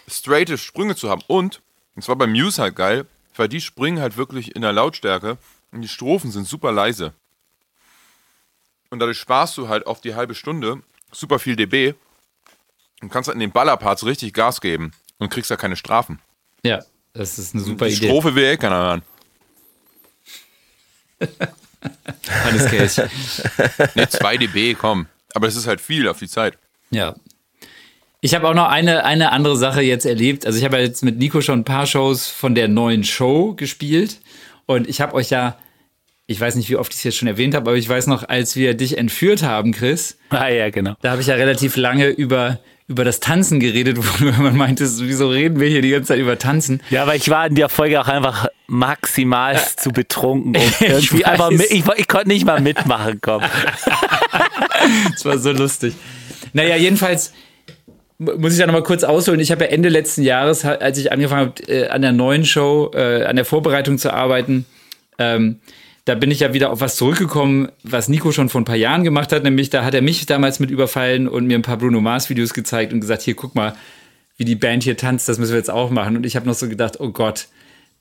straighte Sprünge zu haben. Und, und zwar beim Muse halt geil, weil die springen halt wirklich in der Lautstärke und die Strophen sind super leise. Und dadurch sparst du halt auf die halbe Stunde super viel dB und kannst halt in den Ballerparts richtig Gas geben und kriegst da keine Strafen. Ja, das ist eine super die Idee. Strophe will eh keiner hören. Hannes Kelch. Ne, 2 dB, komm. Aber das ist halt viel auf die Zeit. Ja. Ich habe auch noch eine, eine andere Sache jetzt erlebt. Also ich habe ja jetzt mit Nico schon ein paar Shows von der neuen Show gespielt. Und ich habe euch ja, ich weiß nicht, wie oft ich es jetzt schon erwähnt habe, aber ich weiß noch, als wir dich entführt haben, Chris, Ah ja, genau. da habe ich ja relativ lange über, über das Tanzen geredet, <laughs> wo man meinte, wieso reden wir hier die ganze Zeit über Tanzen? Ja, aber ich war in der Folge auch einfach maximal zu betrunken. Um <laughs> Ich irgendwie einfach mit, ich, ich konnte nicht mal mitmachen, komm. <laughs> Das war so lustig. Naja, jedenfalls muss ich da nochmal kurz ausholen. Ich habe ja Ende letzten Jahres, als ich angefangen habe, äh, an der neuen Show, äh, an der Vorbereitung zu arbeiten, ähm, da bin ich ja wieder auf was zurückgekommen, was Nico schon vor ein paar Jahren gemacht hat. Nämlich, da hat er mich damals mit überfallen und mir ein paar Bruno Mars Videos gezeigt und gesagt, hier, guck mal, wie die Band hier tanzt, das müssen wir jetzt auch machen. Und ich habe noch so gedacht, oh Gott,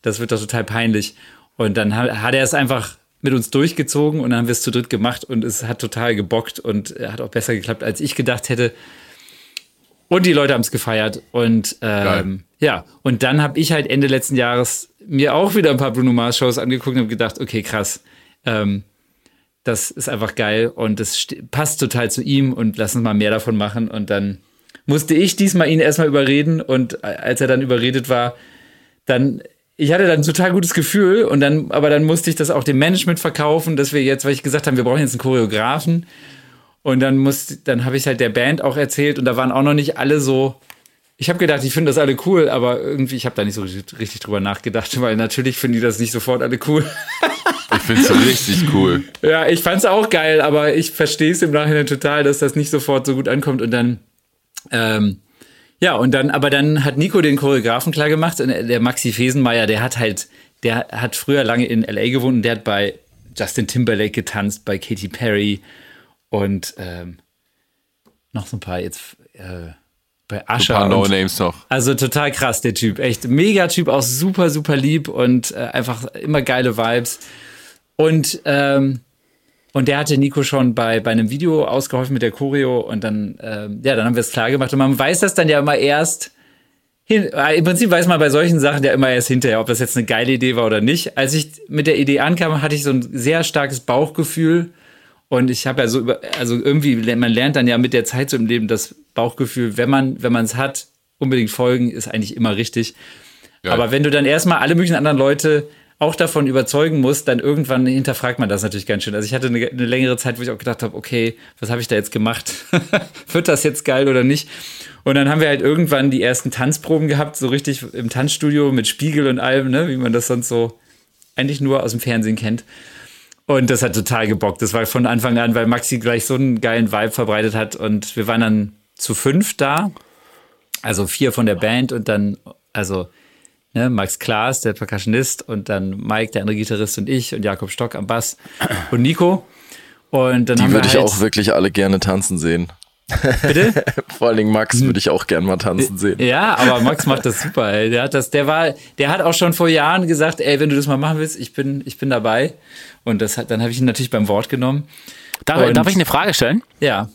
das wird doch total peinlich. Und dann ha- hat er es einfach mit uns durchgezogen und dann haben wir es zu dritt gemacht und es hat total gebockt und äh, hat auch besser geklappt, als ich gedacht hätte. Und die Leute haben es gefeiert. Und ähm, ja, und dann habe ich halt Ende letzten Jahres mir auch wieder ein paar Bruno Mars Shows angeguckt und habe gedacht, okay, krass. Ähm, das ist einfach geil und das st- passt total zu ihm und lass uns mal mehr davon machen. Und dann musste ich diesmal ihn erstmal überreden und äh, als er dann überredet war, dann ich hatte dann ein total gutes Gefühl und dann, aber dann musste ich das auch dem Management verkaufen, dass wir jetzt, weil ich gesagt habe, wir brauchen jetzt einen Choreografen. Und dann musste, dann habe ich halt der Band auch erzählt und da waren auch noch nicht alle so. Ich habe gedacht, die finden das alle cool, aber irgendwie, ich habe da nicht so richtig, drüber nachgedacht, weil natürlich finden die das nicht sofort alle cool. Ich finde es richtig cool. <laughs> Ja, ich fand's auch geil, aber ich verstehe es im Nachhinein total, dass das nicht sofort so gut ankommt und dann, ähm, ja, und dann, aber dann hat Nico den Choreografen klar gemacht und der Maxi Fesenmeier, der hat halt, der hat früher lange in L.A. gewohnt und der hat bei Justin Timberlake getanzt, bei Katy Perry und ähm, noch so ein paar jetzt äh, bei Ein Asher. paar No-Names noch. also total krass, der Typ. Echt mega Typ, auch super, super lieb und äh, einfach immer geile Vibes. Und, ähm, und der hatte Nico schon bei, bei einem Video ausgeholfen mit der Choreo und dann, ähm, ja, dann haben wir es klar gemacht. Und man weiß das dann ja immer erst. Hin, äh, Im Prinzip weiß man bei solchen Sachen ja immer erst hinterher, ob das jetzt eine geile Idee war oder nicht. Als ich mit der Idee ankam, hatte ich so ein sehr starkes Bauchgefühl. Und ich habe ja so über, also irgendwie, man lernt dann ja mit der Zeit so im Leben das Bauchgefühl, wenn man, wenn man es hat, unbedingt folgen, ist eigentlich immer richtig. Geil. Aber wenn du dann erstmal alle möglichen anderen Leute auch davon überzeugen musst, dann irgendwann hinterfragt man das natürlich ganz schön. Also ich hatte eine, eine längere Zeit, wo ich auch gedacht habe, okay, was habe ich da jetzt gemacht? <laughs> Wird das jetzt geil oder nicht? Und dann haben wir halt irgendwann die ersten Tanzproben gehabt, so richtig im Tanzstudio mit Spiegel und allem, ne, wie man das sonst so eigentlich nur aus dem Fernsehen kennt. Und das hat total gebockt. Das war von Anfang an, weil Maxi gleich so einen geilen Vibe verbreitet hat. Und wir waren dann zu fünf da. Also vier von der Band und dann, also ne, Max Klaas, der Percussionist, und dann Mike, der andere Gitarrist und ich und Jakob Stock am Bass und Nico. Und dann Die würde wir ich halt, auch wirklich alle gerne tanzen sehen. Bitte? <laughs> Vor allen Dingen Max würde ich auch gerne mal tanzen sehen. Ja, aber Max macht das super. Ey. Der hat das, der war, der hat auch schon vor Jahren gesagt, ey, wenn du das mal machen willst, ich bin, ich bin dabei. Und das hat, dann habe ich ihn natürlich beim Wort genommen. Darf, Und- darf ich eine Frage stellen? Ja,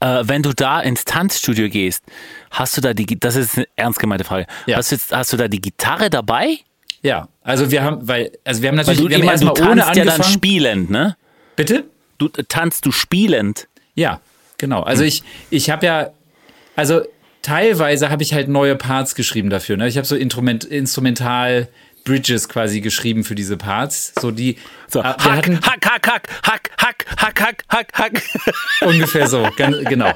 Äh, wenn du da ins Tanzstudio gehst, hast du da die, das ist eine ernst gemeinte Frage, Ja. hast, du jetzt, hast du da die Gitarre dabei? ja. Also wir haben, weil, also wir haben Weil natürlich, du, wir haben du erstmal ohne tanzt ja dann spielend, ne? Bitte? Du äh, tanzt du spielend. Ja, genau. Also ich, ich habe ja, also teilweise habe ich halt neue Parts geschrieben dafür. Ne? Ich habe so Instrument, Instrumental Bridges quasi geschrieben für diese Parts. So die, So, Ah, hack, hatten hack, hack, hack, hack, hack, hack, hack, hack, hack. <laughs> ungefähr so, ganz, genau.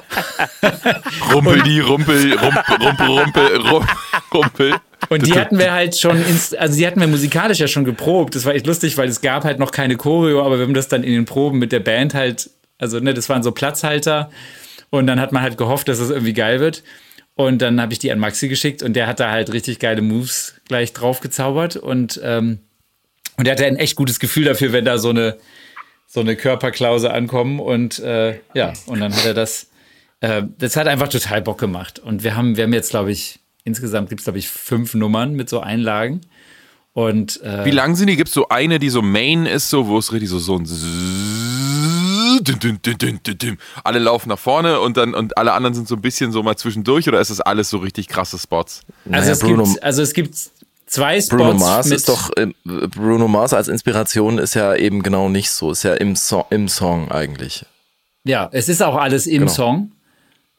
Rumpel die, Rumpel, Rumpel, Rumpel, Rumpel, Rumpel, Rumpel. Und die hatten wir halt schon, also die hatten wir musikalisch ja schon geprobt. Das war echt lustig, weil es gab halt noch keine Choreo, aber wir haben das dann in den Proben mit der Band halt, also ne, das waren so Platzhalter. Und dann hat man halt gehofft, dass es irgendwie geil wird. Und dann habe ich die an Maxi geschickt und der hat da halt richtig geile Moves gleich drauf gezaubert. Und, ähm, und der hatte ein echt gutes Gefühl dafür, wenn da so eine, so eine Körperklause ankommen. Und äh, ja, und dann hat er das, äh, das hat einfach total Bock gemacht. Und wir haben, wir haben jetzt, glaube ich, insgesamt gibt es, glaube ich, fünf Nummern mit so Einlagen. Und äh, Wie lang sind die? Gibt es so eine, die so Main ist, so, wo es richtig so, so ein Alle laufen nach vorne und dann und alle anderen sind so ein bisschen so mal zwischendurch oder ist das alles so richtig krasse Spots? also, Naja, es Bruno- gibt, also es gibt zwei Spots Bruno Mars mit, ist doch, äh, Bruno Mars als Inspiration ist ja eben genau nicht so. Ist ja im, so im Song eigentlich. Ja, es ist auch alles im Genau. Song.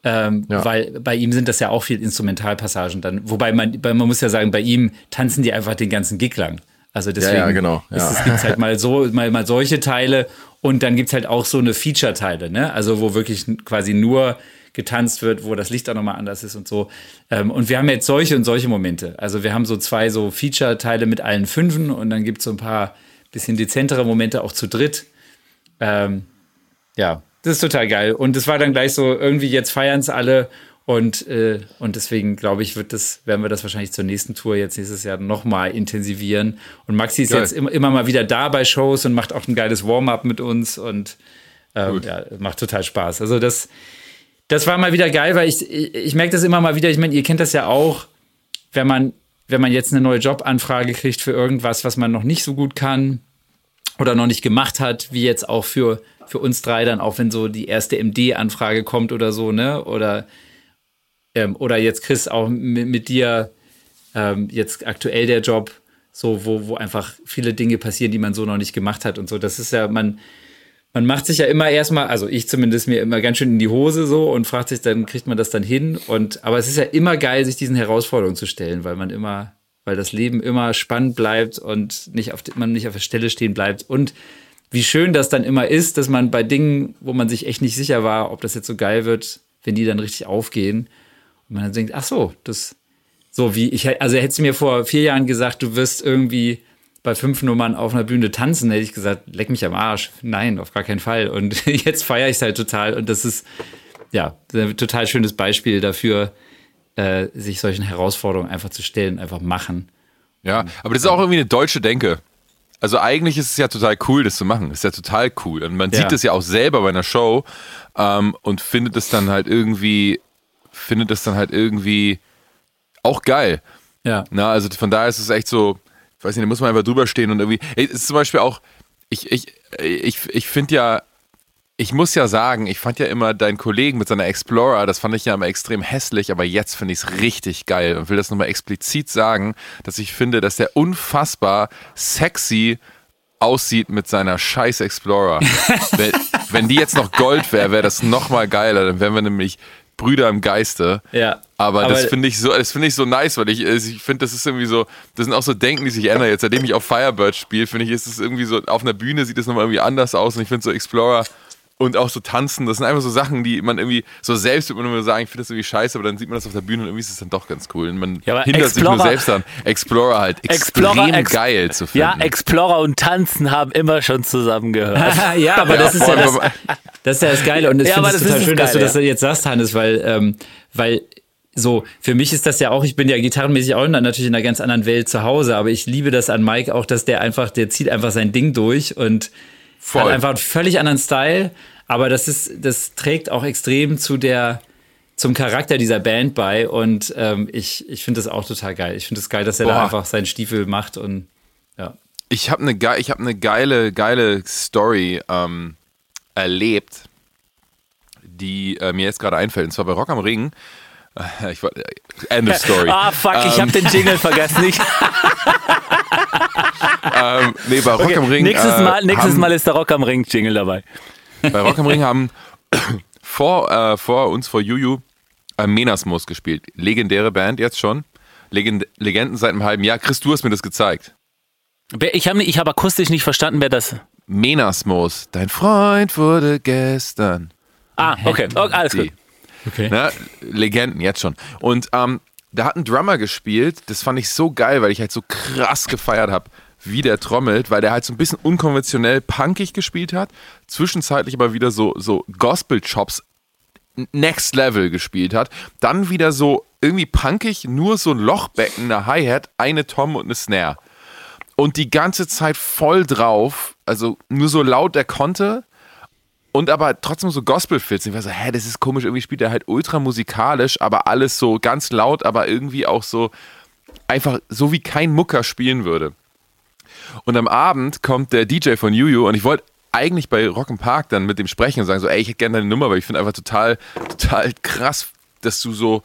Ähm, Ja. Weil bei ihm sind das ja auch viel Instrumentalpassagen dann. Wobei man, man muss ja sagen, bei ihm tanzen die einfach den ganzen Gig lang. Also deswegen ja, genau, ja. es gibt halt mal so, mal, mal solche Teile und dann gibt es halt auch so eine Feature-Teile, ne? Also wo wirklich quasi nur getanzt wird, wo das Licht auch nochmal anders ist und so. Ähm, und wir haben jetzt solche und solche Momente. Also wir haben so zwei so Feature-Teile mit allen Fünfen und dann gibt es so ein paar bisschen dezentere Momente auch zu dritt. Ähm, ja, das ist total geil. Und es war dann gleich so, irgendwie jetzt feiern es alle. Und, äh, und deswegen glaube ich, wird das, werden wir das wahrscheinlich zur nächsten Tour jetzt nächstes Jahr nochmal intensivieren. Und Maxi ist Geil. jetzt immer, immer mal wieder da bei Shows und macht auch ein geiles Warm-up mit uns und ähm, ja, macht total Spaß. Also das, das war mal wieder geil, weil ich, ich, ich merke das immer mal wieder. Ich meine, ihr kennt das ja auch, wenn man, wenn man jetzt eine neue Jobanfrage kriegt für irgendwas, was man noch nicht so gut kann oder noch nicht gemacht hat, wie jetzt auch für, für uns drei dann, auch wenn so die erste MD-Anfrage kommt oder so, ne? Oder, ähm, oder jetzt Chris auch mit, mit dir ähm, jetzt aktuell der Job, so wo, wo einfach viele Dinge passieren, die man so noch nicht gemacht hat und so. Das ist ja, man, man macht sich ja immer erstmal, also ich zumindest mir immer ganz schön in die Hose so und fragt sich dann, kriegt man das dann hin? Und aber es ist ja immer geil, sich diesen Herausforderungen zu stellen, weil man immer, weil das Leben immer spannend bleibt und nicht auf, man nicht auf der Stelle stehen bleibt. Und wie schön das dann immer ist, dass man bei Dingen, wo man sich echt nicht sicher war, ob das jetzt so geil wird, wenn die dann richtig aufgehen man dann denkt, ach so, das so wie ich, also hättest du mir vor vier Jahren gesagt, du wirst irgendwie bei fünf Nummern auf einer Bühne tanzen, hätte ich gesagt, leck mich am Arsch. Nein, auf gar keinen Fall. Und <laughs> jetzt feiere ich es halt total. Und das ist, ja, ein total schönes Beispiel dafür, äh, sich solchen Herausforderungen einfach zu stellen, einfach machen. Ja, aber das ist auch irgendwie eine deutsche Denke. Also eigentlich ist es ja total cool, das zu machen. Das ist ja total cool. Und man Ja. sieht es ja auch selber bei einer Show ähm, und findet es dann halt irgendwie, findet es dann halt irgendwie auch geil. Ja. Na, also von daher ist es echt so, ich weiß nicht, da muss man einfach drüber stehen und irgendwie. Es ist zum Beispiel auch, ich, ich, ich, ich finde ja, ich muss ja sagen, ich fand ja immer deinen Kollegen mit seiner Explorer, das fand ich ja immer extrem hässlich, aber jetzt finde ich es richtig geil und will das nochmal explizit sagen, dass ich finde, dass der unfassbar sexy aussieht mit seiner scheiß Explorer. <laughs> wenn, wenn die jetzt noch Gold wäre, wäre das nochmal geiler, dann wären wir nämlich Brüder im Geiste. Ja. Aber, Aber- das finde ich so, das finde ich so nice, weil ich, ich finde, das ist irgendwie so, das sind auch so Denken, die sich ändern. Jetzt, seitdem ich auf Firebird spiele, finde ich, ist es irgendwie so, auf einer Bühne sieht es nochmal irgendwie anders aus und ich finde so Explorer und auch so tanzen, das sind einfach so Sachen, die man irgendwie, so selbst würde man immer sagen, ich finde das irgendwie scheiße, aber dann sieht man das auf der Bühne und irgendwie ist es dann doch ganz cool. Und man Ja, hindert sich nur Explorer- selbst an, Explorer halt extrem Explorer, Ex- geil zu Ja, finden. Explorer und Tanzen haben immer schon zusammengehört. <laughs> ja, aber Ja, das ist ja das, das ist ja das Geile und ich Ja, finde es das total ist schön, das dass du das jetzt sagst, Hannes, weil, ähm, weil so, für mich ist das ja auch, ich bin ja gitarrenmäßig auch natürlich in einer ganz anderen Welt zu Hause, aber ich liebe das an Mike auch, dass der einfach, der zieht einfach sein Ding durch und Voll. Hat einfach einen völlig anderen Style, aber das ist, das trägt auch extrem zu der, zum Charakter dieser Band bei und ähm, ich, ich finde das auch total geil. Ich finde es das geil, dass er da Boah. einfach seinen Stiefel macht und ja. Ich habe eine ge ich hab ne geile, geile Story ähm, erlebt, die äh, mir jetzt gerade einfällt. Und zwar bei Rock am Ring. <laughs> Ich, äh, End of <laughs> Story. Ah, fuck, ich Ähm. habe den Jingle vergessen. Ich, <laughs> <laughs> ähm, nee, bei Rock am Ring. nächstes äh, Mal, nächstes haben, Mal ist der Rock am Ring Jingle dabei. Bei Rock am Ring haben <coughs> vor, äh, vor uns, vor Juju, äh, Menasmus gespielt. Legendäre Band jetzt schon. Legend Legenden seit einem halben Jahr. Chris, du hast mir das gezeigt. Ich habe ich hab akustisch nicht verstanden, wer das. Menasmus, dein Freund wurde gestern. Ah, okay, okay alles gut. Okay. Ne? Legenden, jetzt schon. Und ähm, da hat ein Drummer gespielt, das fand ich so geil, weil ich halt so krass gefeiert habe, wie der trommelt, weil der halt so ein bisschen unkonventionell punkig gespielt hat, zwischenzeitlich aber wieder so, so Gospel-Chops Next Level gespielt hat, dann wieder so irgendwie punkig, nur so ein Lochbecken, eine Hi-Hat, eine Tom und eine Snare. Und die ganze Zeit voll drauf, also nur so laut er konnte, und aber trotzdem so Gospel-Fits. Ich war so, hä, das ist komisch, irgendwie spielt er halt ultra musikalisch, aber alles so ganz laut, aber irgendwie auch so einfach so wie kein Mucker spielen würde. Und am Abend kommt der DJ von Juju und ich wollte eigentlich bei Rock Park dann mit dem sprechen und sagen so, ey, ich hätte gerne deine Nummer, weil ich finde einfach total, total krass, dass du so,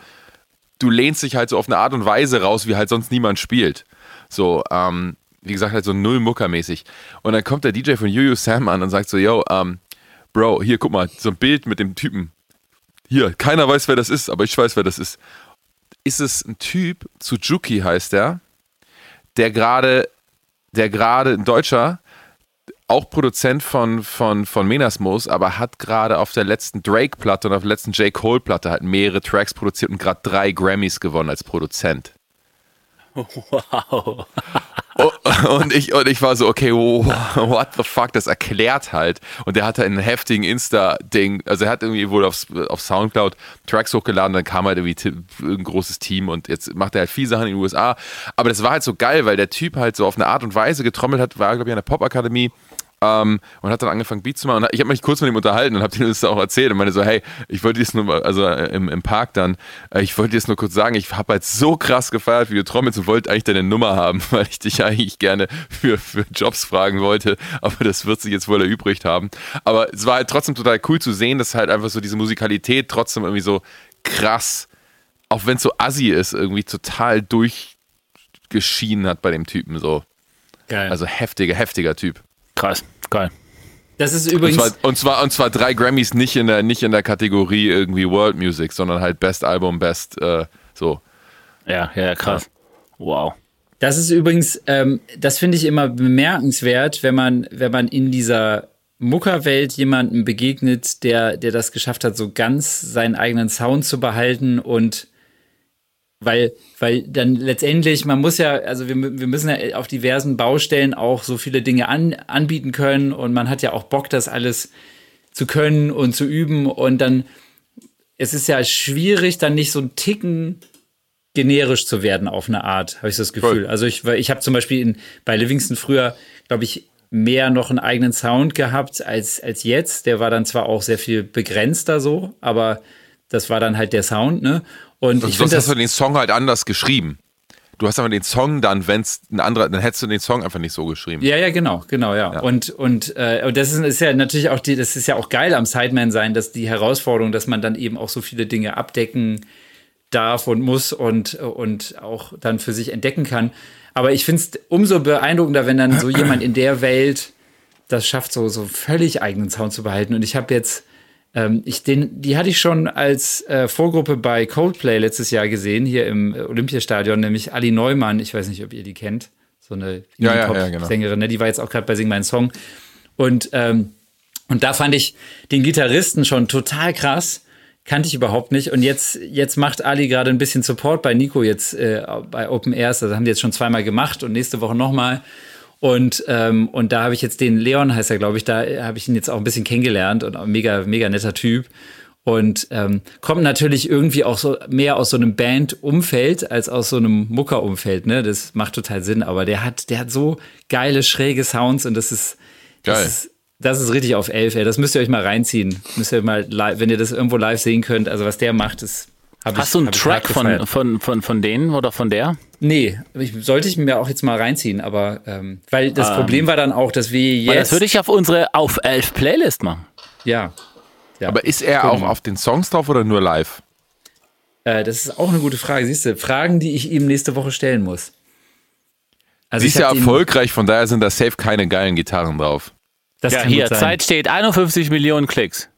du lehnst dich halt so auf eine Art und Weise raus, wie halt sonst niemand spielt. So, ähm, wie gesagt, halt so null Muckermäßig. Und dann kommt der DJ von Juju Sam an und sagt so, yo, ähm, Bro, hier, guck mal, so ein Bild mit dem Typen. Hier, keiner weiß, wer das ist, aber ich weiß, wer das ist. Ist es ein Typ, Suzuki heißt der, der gerade, der gerade, ein Deutscher, auch Produzent von, von, von Menasmus, aber hat gerade auf der letzten Drake-Platte und auf der letzten J. Cole-Platte halt mehrere Tracks produziert und gerade drei Grammys gewonnen als Produzent. <laughs> Wow. Und, ich, und ich war so, okay, what the fuck, das erklärt halt. Und der hatte einen heftigen Insta-Ding, also er hat irgendwie wohl auf, auf Soundcloud Tracks hochgeladen, dann kam halt irgendwie ein großes Team und jetzt macht er halt viel Sachen in den USA. Aber das war halt so geil, weil der Typ halt so auf eine Art und Weise getrommelt hat, war, glaube ich, an der Popakademie ähm, und hat dann angefangen Beats zu machen. Und ich habe mich kurz mit ihm unterhalten und habe ihm das auch erzählt und meine so, hey, ich wollte dir das nur mal, also äh, im, im Park dann, äh, ich wollte dir das nur kurz sagen, ich habe halt so krass gefeiert, wie du trommelst und wollte eigentlich deine Nummer haben, <laughs> weil ich dich eigentlich gerne für, für Jobs fragen wollte, aber das wird sich jetzt wohl erübrigt haben. Aber es war halt trotzdem total cool zu sehen, dass halt einfach so diese Musikalität trotzdem irgendwie so krass, auch wenn es so assi ist, irgendwie total durchgeschienen hat bei dem Typen so. Geil. Also heftiger, heftiger Typ. Krass, geil. das ist Und übrigens. zwar, und, zwar, und zwar drei Grammys nicht in der, nicht in der Kategorie irgendwie World Music, sondern halt Best Album, Best äh, so. Ja, ja, ja, krass. Wow. Das ist übrigens, ähm, das finde ich immer bemerkenswert, wenn man, wenn man in dieser Muckerwelt jemandem begegnet, der, der das geschafft hat, so ganz seinen eigenen Sound zu behalten und weil, weil dann letztendlich, man muss ja, also wir, wir müssen ja auf diversen Baustellen auch so viele Dinge an, anbieten können und man hat ja auch Bock, das alles zu können und zu üben und dann, es ist ja schwierig, dann nicht so einen Ticken generisch zu werden auf eine Art, habe ich das Gefühl. Voll. Also ich, ich habe zum Beispiel in, bei Livingston früher, glaube ich, mehr noch einen eigenen Sound gehabt als, als jetzt. Der war dann zwar auch sehr viel begrenzter so, aber das war dann halt der Sound, ne? Und Und ich sonst hast das, du den Song halt anders geschrieben. Du hast aber den Song dann, wenn es ein anderer, dann hättest du den Song einfach nicht so geschrieben. ja, ja, genau, genau, ja. Und, und, äh, und das ist, ist ja natürlich auch die, das ist ja auch geil am Sideman sein, dass die Herausforderung, dass man dann eben auch so viele Dinge abdecken darf und muss und, und auch dann für sich entdecken kann. Aber ich finde es umso beeindruckender, wenn dann so jemand in der Welt das schafft, so, so völlig eigenen Sound zu behalten. Und ich habe jetzt, ähm, ich den, die hatte ich schon als äh, Vorgruppe bei Coldplay letztes Jahr gesehen, hier im Olympiastadion, nämlich Ali Neumann. Ich weiß nicht, ob ihr die kennt. So eine Ja, ja, ja, genau. Sängerin, ne? die war jetzt auch gerade bei Sing Mein Song. Und, ähm, und da fand ich den Gitarristen schon total krass. Kannte ich überhaupt nicht. Und jetzt, jetzt macht Ali gerade ein bisschen Support bei Nico jetzt äh, bei Open Airs. Also haben die jetzt schon zweimal gemacht und nächste Woche nochmal. Und, ähm, und da habe ich jetzt den Leon, heißt er, glaube ich, da habe ich ihn jetzt auch ein bisschen kennengelernt und mega, mega netter Typ. Und ähm, kommt natürlich irgendwie auch so mehr aus so einem Band-Umfeld als aus so einem Mucker-Umfeld, ne? Das macht total Sinn, aber der hat, der hat so geile, schräge Sounds und das ist, Geil. das ist, Das ist richtig auf 11, ey. Das müsst ihr euch mal reinziehen. Müsst ihr mal live, wenn ihr das irgendwo live sehen könnt. Also was der macht, ist. Hab Hast ich, du einen Track von, von, von, von denen oder von der? Nee, ich, sollte ich mir auch jetzt mal reinziehen, aber ähm, weil das Problem war dann auch, dass wir jetzt. Das würde ich auf unsere auf 11 Playlist machen. ja. ja. Aber ist er auch auf den Songs drauf oder nur live? Äh, das ist auch eine gute Frage. Siehst du, Fragen, die ich ihm nächste Woche stellen muss. Also Sie ist ja erfolgreich, von daher sind da safe keine geilen Gitarren drauf. Das Ja, kann hier, gut sein. Zeit steht 51 Millionen Klicks.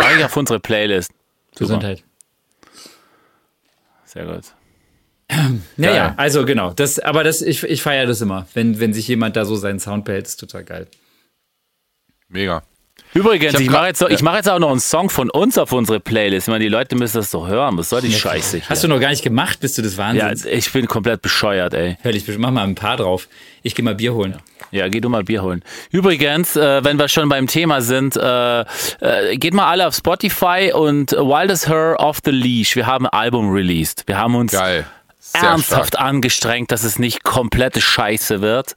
Mach ich auf unsere Playlist. Super. Gesundheit. Sehr gut. Naja, Geil. also genau. Das, aber das, ich, ich feiere das immer. Wenn, wenn sich jemand da so seinen Sound behält, ist total geil. Mega. Übrigens, Ich ich, mache jetzt, so, ich mach jetzt auch noch einen Song von uns auf unsere Playlist. Ich meine, die Leute müssen das doch hören. Was soll die Scheiße hier? Hast du noch gar nicht gemacht, bist du des ja, Wahnsinns? ich bin komplett bescheuert, ey. Völlig, mach mal ein paar drauf. Ich gehe mal Bier holen. Ja, geh du mal Bier holen. Übrigens, äh, wenn wir schon beim Thema sind, äh, äh, geht mal alle auf Spotify und Wildest Her Off the Leash. Wir haben ein Album released. Wir haben uns Geil. Sehr ernsthaft stark. angestrengt, dass es nicht komplette Scheiße wird.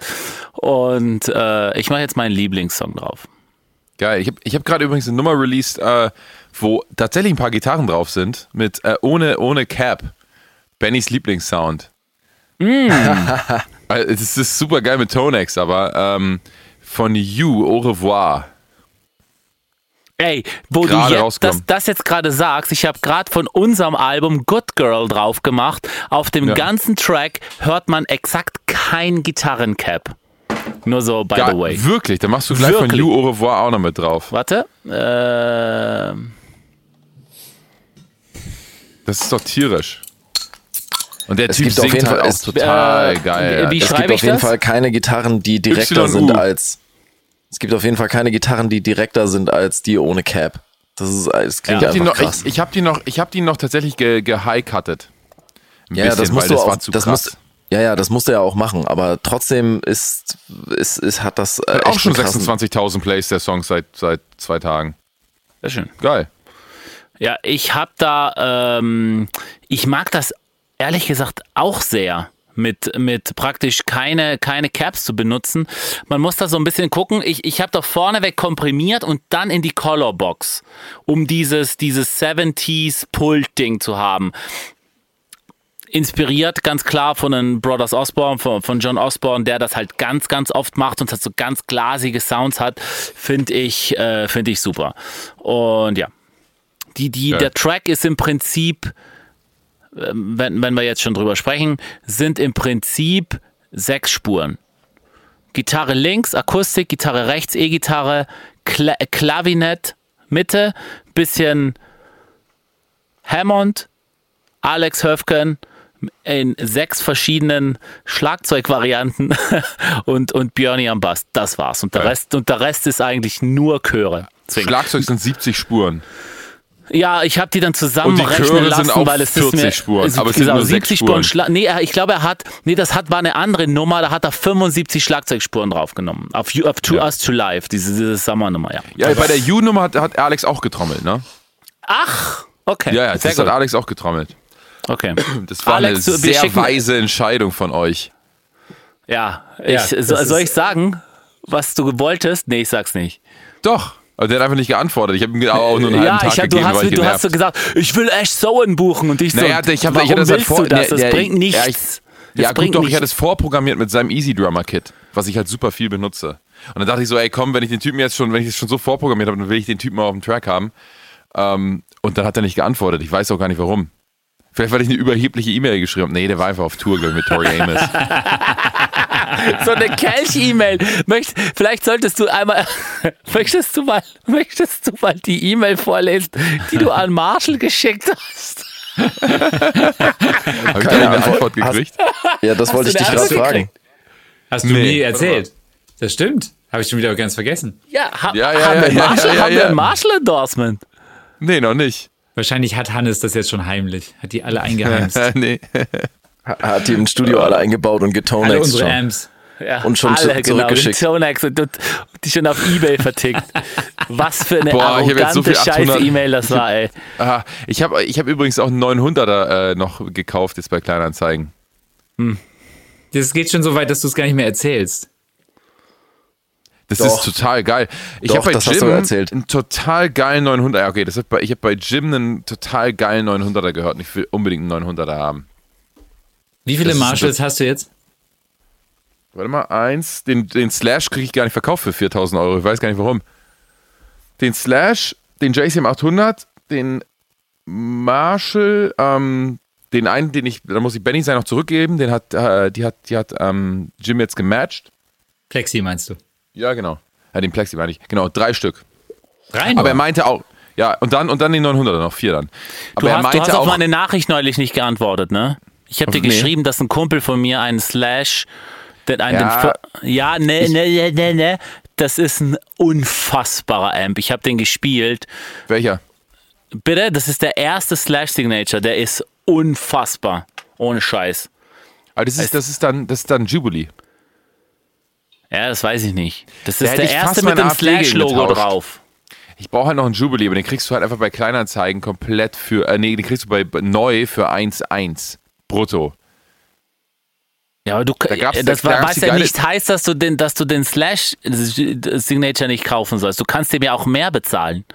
Und äh, ich mache jetzt meinen Lieblingssong drauf. Geil. Ich habe ich hab gerade übrigens eine Nummer released, äh, wo tatsächlich ein paar Gitarren drauf sind, mit äh, ohne, ohne Cap. Bennys Lieblingssound. Mm. <laughs> Äh, Es ist super geil mit Tonex, aber ähm, von You, Au revoir. Ey, wo Gerade du jetzt, das, das jetzt gerade sagst, ich habe gerade von unserem Album Good Girl drauf gemacht. Auf dem Ja. ganzen Track hört man exakt kein Gitarrencap. Nur so, by Geil. the way. Wirklich, da machst du gleich von Wirklich. You, Au revoir auch noch mit drauf. Warte. Ähm, Das ist doch tierisch. Und der Es Typ gibt auf singt jeden halt Fall- auch es- total äh, geil. wie Ja. Es gibt ich auf jeden das? Fall keine Gitarren, die direkter sind als. Es gibt auf jeden Fall keine Gitarren, die direkter sind als die ohne Cap. Das ist, das klingt Ich hab die einfach noch, krass. ich, ich habe die noch, ich habe die noch tatsächlich ge, gehighcuttet. Ja, ja, das bisschen, musst du das auch, das musst, ja, ja, das musst du ja auch machen. Aber trotzdem ist, ist, ist hat das äh, Hat auch schon einen krassen- 26.000 Plays der Song seit, seit zwei Tagen. sehr schön. Geil. Ja, ich habe da, ähm, ich mag das ehrlich gesagt auch sehr. Mit, mit praktisch keine, keine Caps zu benutzen. Man muss da so ein bisschen gucken. Ich, ich habe da vorneweg komprimiert und dann in die Colorbox, um dieses, dieses 70s Pult-Ding zu haben. Inspiriert ganz klar von den Brothers Osborne, von, von John Osborne, der das halt ganz, ganz oft macht und hat so ganz glasige Sounds hat, finde ich, äh, finde ich super. Und ja, die, die, Geil. der Track ist im Prinzip, wenn, wenn wir jetzt schon drüber sprechen, sind im Prinzip sechs Spuren. Gitarre links, Akustik, Gitarre rechts, E-Gitarre, Kla Klavinett, Mitte, bisschen Hammond, Alex Höfgen in sechs verschiedenen Schlagzeugvarianten <laughs> und, und Björni am Bass. Das war's. Und der, Geil. Rest, und der Rest ist eigentlich nur Chöre. Deswegen- Schlagzeug sind 70 Spuren. Ja, ich habe die dann Und die zusammenrechnen lassen, sind auch weil es 40 ist mir, Spuren, es- aber es sind genau, nur sechs 70 Spuren. Schla nee, er- ich glaube, er hat, nee, das hat war eine andere Nummer, da hat er 75 Schlagzeugspuren draufgenommen. Auf, You- auf To Ja. Us to Live, diese, diese Summer-Nummer, ja. Ja, bei der You-Nummer hat, hat Alex auch getrommelt, ne? Ach, okay. Ja, ja, das hat. Alex auch getrommelt. Okay. <clears throat> Das war Alex, eine sehr schicken- weise Entscheidung von euch. Ja, Ja, ich, ist- soll ich sagen, was du wolltest? Nee, ich sag's nicht. Doch. Aber der hat einfach nicht geantwortet. Ich habe ihm auch nur einen halben Ja, Tag ich hab, gegeben, du, hast, weil ich du hast so gesagt, ich will Ash Sowen buchen und ich so, Naja, ich hab- ich warum hatte das halt willst vor- du das? Das der- bringt ja, nichts. ich- Das Ja, gut, doch, ich nichts. hatte es vorprogrammiert mit seinem Easy Drummer Kit, was ich halt super viel benutze. Und dann dachte ich so, ey, komm, wenn ich den Typen jetzt schon, wenn ich es schon so vorprogrammiert habe, dann will ich den Typen mal auf dem Track haben. Ähm, und dann hat er nicht geantwortet. Ich weiß auch gar nicht warum. Vielleicht, weil ich eine überhebliche E-Mail geschrieben habe. Nee, der war einfach auf Tour, mit Tori Amos. <laughs> so eine Kelch-E-Mail. Vielleicht solltest du einmal, <laughs> möchtest du mal, möchtest du mal die E-Mail vorlesen, die du an Marshall geschickt hast? Habe ich da Keine eine Antwort. Gekriegt? Ja, das wollte ich dich gerade fragen. Hast du Nee, nie warte erzählt. Das stimmt. Habe ich schon wieder ganz vergessen. Ja, ha, Ja, ja, haben ja, wir ein ja, Marshall, ja, haben ja. wir ein Marshall-Endorsement? Nee, noch nicht. Wahrscheinlich hat Hannes das jetzt schon heimlich. Hat die alle eingeheimst. <laughs> nee. Ha- Hat die im Studio alle eingebaut und alle getonext unsere schon. Amps. Ja, Und schon alle, zu- genau, zurückgeschickt. Tonex und, die schon auf Ebay vertickt. Was für eine Boah, so arrogante viel 800 scheiß E-Mail das war, ey. Aha, ich habe ich hab übrigens auch einen 900er äh, noch gekauft jetzt bei Kleinanzeigen. Das geht schon so weit, dass du es gar nicht mehr erzählst. Das Doch. ist total geil. Ich habe bei das hast Jim einen total geilen 900er. Ja, okay, das bei, ich habe bei Jim einen total geilen 900er gehört und ich will unbedingt einen 900er haben. Wie viele Das Marshalls hast du jetzt? Warte mal, eins. Den, den Slash kriege ich gar nicht verkauft für 4000 Euro. Ich weiß gar nicht warum. Den Slash, den JCM 800, den Marshall, ähm, den einen, den ich, da muss ich Benny sein noch zurückgeben, den hat, äh, die hat, die hat ähm, Jim jetzt gematcht. Plexi meinst du? Ja, genau. Ja, den Plexi meine ich. Genau, drei Stück. Rein. Aber er meinte auch, ja, und dann, und dann den 900er noch, vier dann. Aber Du er hast, du hast auf auch, meine Nachricht neulich nicht geantwortet, ne? Ich habe dir Nee. geschrieben, dass ein Kumpel von mir einen Slash, den einen, Ja. den, ja, ne, ne, ne, ne, ne, das ist ein unfassbarer Amp. Ich habe den gespielt. welcher? Bitte, das ist der erste Slash Signature, der ist unfassbar. Ohne Scheiß. Aber das ist, das ist dann, das ist dann Jubilee. Ja, das weiß ich nicht. Das Da ist hätte der erste mit dem Slash-Logo drauf. Ich brauche halt noch einen Jubilee, aber den kriegst du halt einfach bei Kleinanzeigen komplett für, äh, nee, den kriegst du bei neu für 1,1 brutto. Ja, aber du, Da gab's- äh, das da gab's was ja nicht heißt, dass du den, dass du den Slash Signature nicht kaufen sollst. Du kannst dem ja auch mehr bezahlen.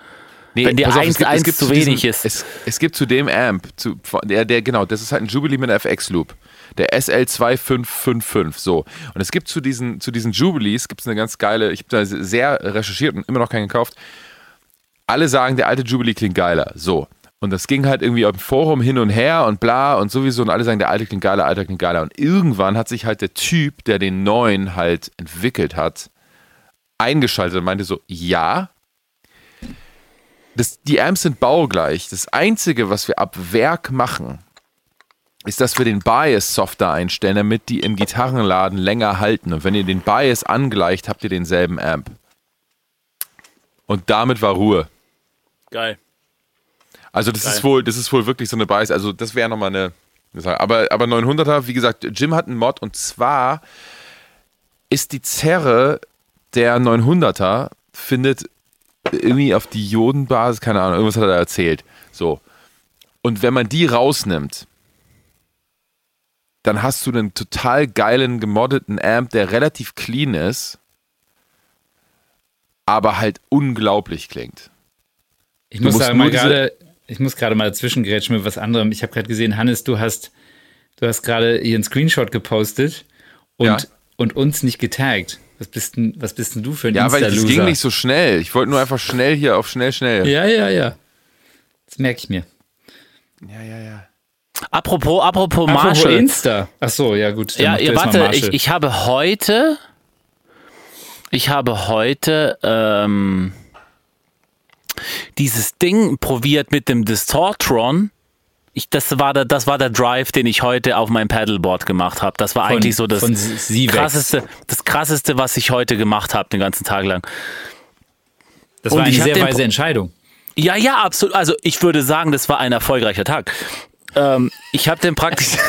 Nee, Wenn dir pass auf, 1,1 zu diesem- wenig ist. Es, es gibt zu dem Amp, zu, der, der, genau, das ist halt ein Jubilee mit FX-Loop. Der SL2555, so. Und es gibt zu diesen, zu diesen Jubilees, gibt es eine ganz geile, ich habe da sehr recherchiert und immer noch keinen gekauft. Alle sagen, der alte Jubilee klingt geiler, so. Und das ging halt irgendwie auf dem Forum hin und her und bla und sowieso und alle sagen, der alte klingt geiler, alter klingt geiler. Und irgendwann hat sich halt der Typ, der den neuen halt entwickelt hat, eingeschaltet und meinte so, ja, das, die Amps sind baugleich. Das Einzige, was wir ab Werk machen, ist, dass wir den Bias softer einstellen, damit die im Gitarrenladen länger halten. Und wenn ihr den Bias angleicht, habt ihr denselben Amp. Und damit war Ruhe. Geil. Also das Geil. ist wohl, das ist wohl wirklich so eine Bias. Also das wäre nochmal eine, eine Sache. Aber, aber 900er, wie gesagt, Jim hat einen Mod und zwar ist die Zerre der 900er findet irgendwie auf Diodenbasis, keine Ahnung, irgendwas hat er da erzählt. So. Und wenn man die rausnimmt, dann hast du einen total geilen gemoddeten Amp, der relativ clean ist, aber halt unglaublich klingt. Ich Du muss sagen, mal gerade, ich muss gerade mal dazwischen grätschen mit was anderem. Ich habe gerade gesehen, Hannes, du hast, du hast gerade hier einen Screenshot gepostet und, Ja. und uns nicht getaggt. Was bist denn, was bist denn du für ein Ja, weil es ging nicht so schnell. Ich wollte nur einfach schnell hier auf schnell, schnell. Ja, ja, ja. Das merke ich mir. ja, ja. ja. Apropos, apropos Apropos Marshall. Insta. Ach so, ja gut. Ja, mal warte, ich, ich habe heute, ich habe heute ähm, dieses Ding probiert mit dem Distortron. Ich, das, war der, das war der Drive, den ich heute auf meinem Paddleboard gemacht habe. Das war Von- eigentlich so das krasseste, das krasseste, was ich heute gemacht habe, den ganzen Tag lang. das und war eine sehr weise Entscheidung. Ja, ja, absolut. Also ich würde sagen, das war ein erfolgreicher Tag. Ähm, ich habe den praktisch <laughs>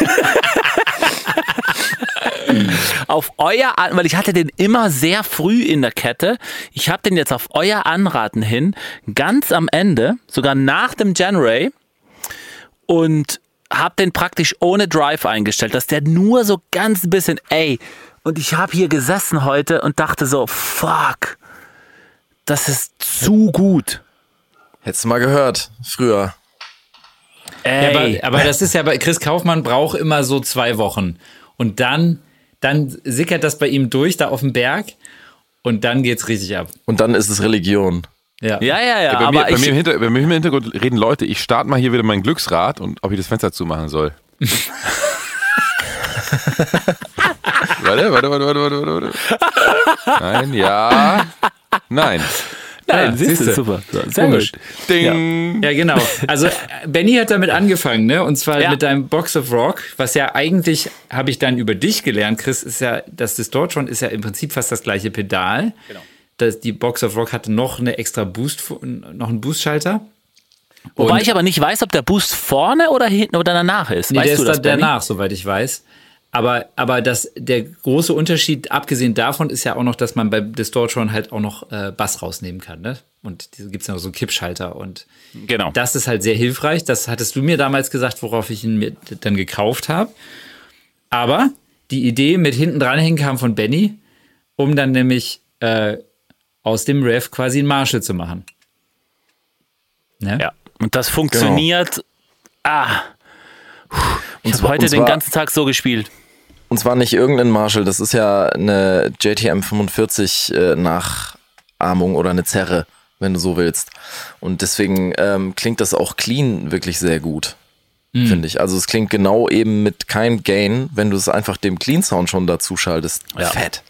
auf euer, An weil ich hatte den immer sehr früh in der Kette. Ich habe den jetzt auf euer Anraten hin, ganz am Ende, sogar nach dem January und habe den praktisch ohne Drive eingestellt, dass der nur so ganz ein bisschen, ey, und ich habe hier gesessen heute und dachte so, fuck, das ist zu gut. Hättest du mal gehört, früher. Ey. Ja, aber, aber das ist ja bei Chris Kaufmann braucht immer so zwei Wochen. Und dann, dann sickert das bei ihm durch, da auf dem Berg. Und dann geht's richtig ab. Und dann ist es Religion. Ja. Ja, ja, ja, bei, aber mir, bei, ich, mir im Hinter, bei mir im Hintergrund reden Leute, ich starte mal hier wieder mein Glücksrad und ob ich das Fenster zumachen soll. <laughs> warte, warte, warte, warte, warte, warte. Nein, ja, nein. Nein, Ja, siehst du, super. So, Sehr Komisch. gut. Ding. Ja, genau. Also Benny hat damit angefangen, ne? Und zwar Ja. mit deinem Box of Rock, was ja eigentlich, habe ich dann über dich gelernt, Chris, ist ja, das Distortion ist ja im Prinzip fast das gleiche Pedal. Genau. Das, die Box of Rock hatte noch eine extra Boost, noch einen Boostschalter. Wobei Und- ich aber nicht weiß, ob der Boost vorne oder hinten oder danach ist. Nee, weißt der du ist das, danach, soweit ich weiß. Aber, aber das, der große Unterschied, abgesehen davon, ist ja auch noch, dass man bei Distortion halt auch noch äh, Bass rausnehmen kann. Ne? Und diese gibt es ja noch so einen Kippschalter. Und Genau. das ist halt sehr hilfreich. Das hattest du mir damals gesagt, worauf ich ihn mir dann gekauft habe. Aber die Idee mit hinten dranhängen kam von Benny, um dann nämlich äh, aus dem Rev quasi einen Marshall zu machen. Ne? Ja. Und das funktioniert. Ah. Ich habe heute und den ganzen Tag so gespielt. Und zwar nicht irgendein Marshall, das ist ja eine JTM 45 äh, Nachahmung oder eine Zerre, wenn du so willst. Und deswegen ähm, klingt das auch clean wirklich sehr gut, finde ich. Also es klingt genau eben mit keinem Gain, wenn du es einfach dem Clean Sound schon dazu schaltest. Ja. Fett.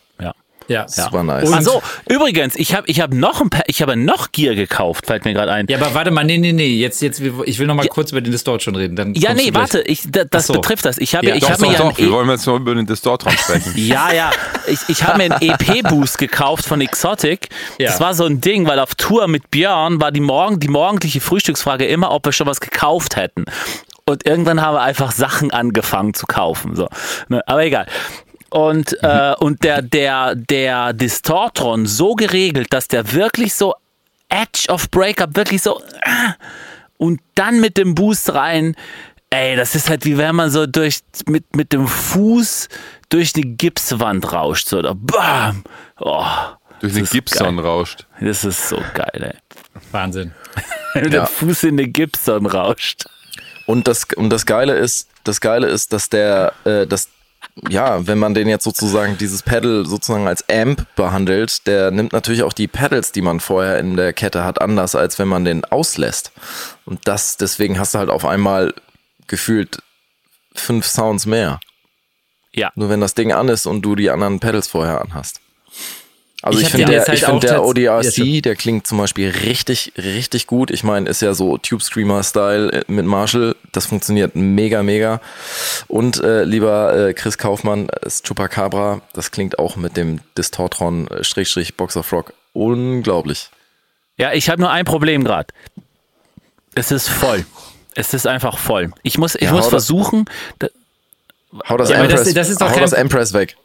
Ja. Ja. Super nice. Ach so, übrigens, ich habe ich hab noch ein Pa- ich habe noch Gear gekauft, fällt mir gerade ein. Ja, aber warte mal, nee, nee, nee. Jetzt, jetzt, ich will noch mal kurz über den Distort schon reden. Dann Ja, nee, warte, ich, da, das so. betrifft das. Ich habe Ja, ich Doch, habe mir doch, ja doch. ein Wir E- wollen jetzt noch über den Distortron sprechen. <laughs> Ja, ja. Ich, ich habe mir einen EP-Boost gekauft von Exotic. Ja. Das war so ein Ding, weil auf Tour mit Björn war die, morgen, die morgendliche Frühstücksfrage immer, ob wir schon was gekauft hätten. Und irgendwann haben wir einfach Sachen angefangen zu kaufen. So. Ne, Aber egal. Und, äh, und der, der, der Distortron so geregelt, dass der wirklich so Edge of Breakup, wirklich so ah, und dann mit dem Boost rein. Ey, das ist halt wie wenn man so durch mit, mit dem Fuß durch die Gipswand rauscht. So, da bam! Oh, Durch Gibson geil. rauscht. das ist so geil, Wahnsinn. ey. Wenn der Fuß in den Gipson rauscht. Und das, und das Geile ist, das Geile ist, dass der, äh, das, ja, wenn man den jetzt sozusagen dieses Pedal sozusagen als Amp behandelt, der nimmt natürlich auch die Pedals, die man vorher in der Kette hat, anders, als wenn man den auslässt. Und das, deswegen hast du halt auf einmal gefühlt fünf Sounds mehr. Ja. Nur wenn das Ding an ist und du die anderen Pedals vorher anhast. Also Ich ich, finde der, halt ich find der Ja, ODRC, der klingt zum Beispiel richtig, richtig gut. Ich meine, ist ja so Tube Screamer-Style äh, mit Marshall. Das funktioniert mega, mega. Und äh, lieber äh, Chris Kaufmann, das Chupacabra, das klingt auch mit dem Distortron äh, Strich Box of Rock unglaublich. Ja, ich habe nur ein Problem gerade. Es ist voll. Es ist einfach voll. Ich muss, ich Ja, muss versuchen. Da, Hau das, Ja, aber das- Empress, das ist doch hau das Empress weg.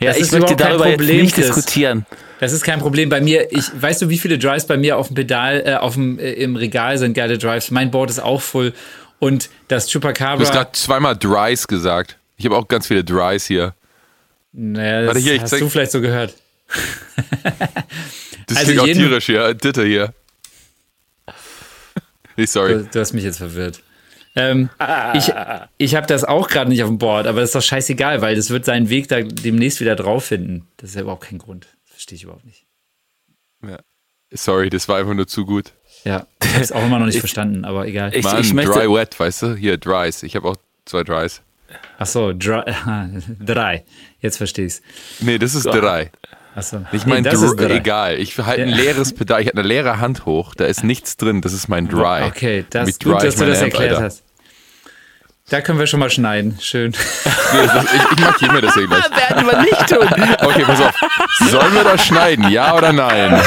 Ja, Das ich ist möchte darüber jetzt Problem, nicht Chris. diskutieren. Das ist kein Problem bei mir. Ich weißt du, wie viele Drives bei mir auf dem Pedal, äh, auf dem äh, im Regal sind geile Drives. Mein Board ist auch voll und das Du hast Chupacabra. gerade zweimal Dries gesagt. Ich habe auch ganz viele Dries hier. Naja, das Warte, hier, ich hast zeig- du vielleicht so gehört. Das Also klingt auch jeden- tierisch hier. Ditte hier. <laughs> Sorry. Du, du hast mich jetzt verwirrt. Ähm, ich ich habe das auch gerade nicht auf dem Board, aber das ist doch scheißegal, weil das wird seinen Weg da demnächst wieder drauf finden. Das ist ja überhaupt kein Grund. Das verstehe ich überhaupt nicht. Ja. Sorry, das war einfach nur zu gut. Ja, ich habe es auch immer noch nicht verstanden, aber egal. Ich, Mann, ich möchte, Dry Wet, weißt du? Hier, Dries. Ich habe auch zwei Dries. Ach so, dry, <laughs> drei. Jetzt verstehe ich's. Nee, das ist drei. Ach so. Ich Nee, meine, das ist Dr- drei. egal. Ich halte ein leeres Pedal. Ich habe eine leere Hand hoch. Da ist nichts drin. Das ist mein Dry. Okay, das ist gut, dry dass ich du das Amp, erklärt Alter. hast. Da können wir schon mal schneiden. Schön. Nee, das, ich, ich markiere mir das hier gleich. <laughs> werden wir nicht tun. Okay, pass auf. Sollen wir das schneiden? Ja oder nein?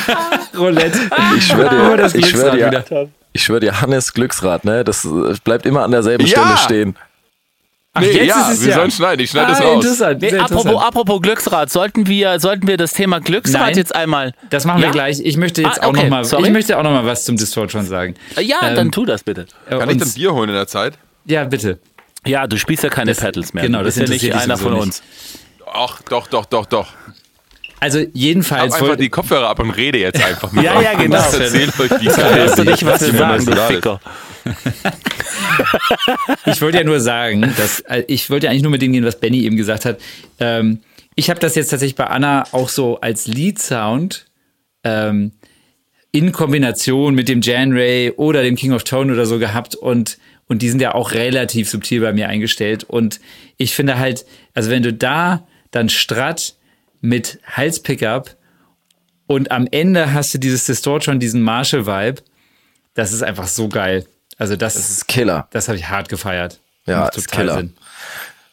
<laughs> Roulette. Ich schwöre dir, das ich schwöre Glücksrad dir, ich schwöre dir, Hannes Glücksrad, ne? Das bleibt immer an derselben Ja! Stelle stehen. Ach, Nee, jetzt ja, ist es wir ja. sollen schneiden. Ich schneide das ah, raus. Interessant. Nee, apropos, interessant. apropos Glücksrad, sollten wir, sollten wir das Thema Glücksrad Nein. jetzt einmal. Das machen wir Ja? gleich. Ich möchte jetzt Ah, auch okay, noch mal, sorry. ich möchte auch noch mal was zum Distort schon sagen. Ja, Ähm, dann tu das bitte. Äh, Kann ich dann Bier holen in der Zeit? Ja, bitte. Ja, du spielst ja keine Pedals mehr. genau, das ja nicht einer von sowieso uns. Ach, doch, doch, doch, doch. Also Hab jedenfalls einfach wollte die Kopfhörer ab und rede jetzt einfach mit Ja, ja, genau. Ich erzähl euch, es Hörst du nicht, was wir sagen, du ist. Ficker? <laughs> ich wollte ja nur sagen, dass äh, ich wollte ja eigentlich nur mit dem gehen, was Benny eben gesagt hat. Ähm, ich habe das jetzt tatsächlich bei Anna auch so als Lead-Sound ähm, in Kombination mit dem Jan Ray oder dem King of Tone oder so gehabt und und die sind ja auch relativ subtil bei mir eingestellt und ich finde halt, also wenn du da dann Strat mit Hals-Pickup und am Ende hast du dieses Distort schon diesen Marshall-Vibe, das ist einfach so geil. Also das, Das ist Killer. das habe ich hart gefeiert. Ja, Macht ist Killer. Sinn.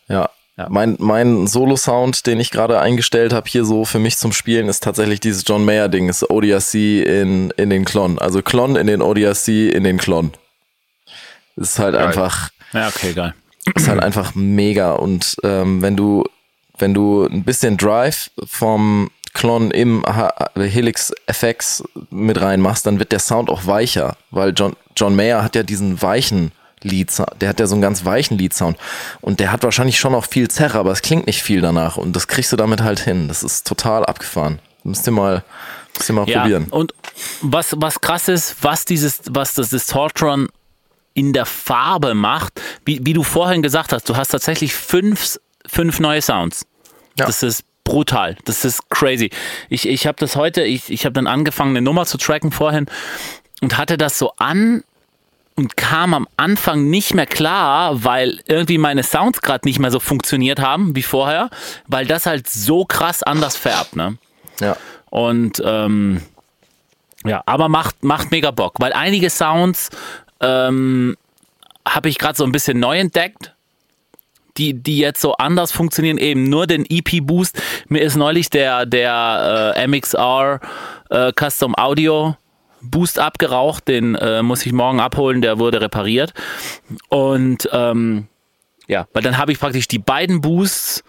Ja. Ja. Mein, mein Solo-Sound, den ich gerade eingestellt habe, hier so für mich zum Spielen, ist tatsächlich dieses John Mayer-Ding, ist ODRC in, in den Klon. Also Klon in den ODRC in den Klon. Ist halt einfach, Ja, okay, geil. ist halt einfach mega. Und ähm, wenn du, wenn du ein bisschen Drive vom Klon im Helix FX mit reinmachst, dann wird der Sound auch weicher, weil John, John Mayer hat ja diesen weichen Lead Der hat ja so einen ganz weichen Lead-Sound. Und der hat wahrscheinlich schon auch viel Zerre, aber es klingt nicht viel danach. Und das kriegst du damit halt hin. Das ist total abgefahren. Müsst ihr mal, müsst ihr mal Ja, probieren. und was, was krass ist, was dieses, was das Distortron in der Farbe macht, wie, wie du vorhin gesagt hast, du hast tatsächlich fünf, fünf neue Sounds. Ja. Das ist brutal. Das ist crazy. Ich, ich habe das heute, ich, ich habe dann angefangen, eine Nummer zu tracken vorhin und hatte das so an und kam am Anfang nicht mehr klar, weil irgendwie meine Sounds gerade nicht mehr so funktioniert haben wie vorher, weil das halt so krass anders färbt. Ne? Ja. Und ähm, ja, aber macht, macht mega Bock, weil einige Sounds ähm, habe ich gerade so ein bisschen neu entdeckt, die, die jetzt so anders funktionieren, eben nur den EP-Boost. Mir ist neulich der, der äh, MXR äh, Custom Audio Boost abgeraucht, den äh, muss ich morgen abholen, der wurde repariert. Und ähm, ja, weil dann habe ich praktisch die beiden Boosts,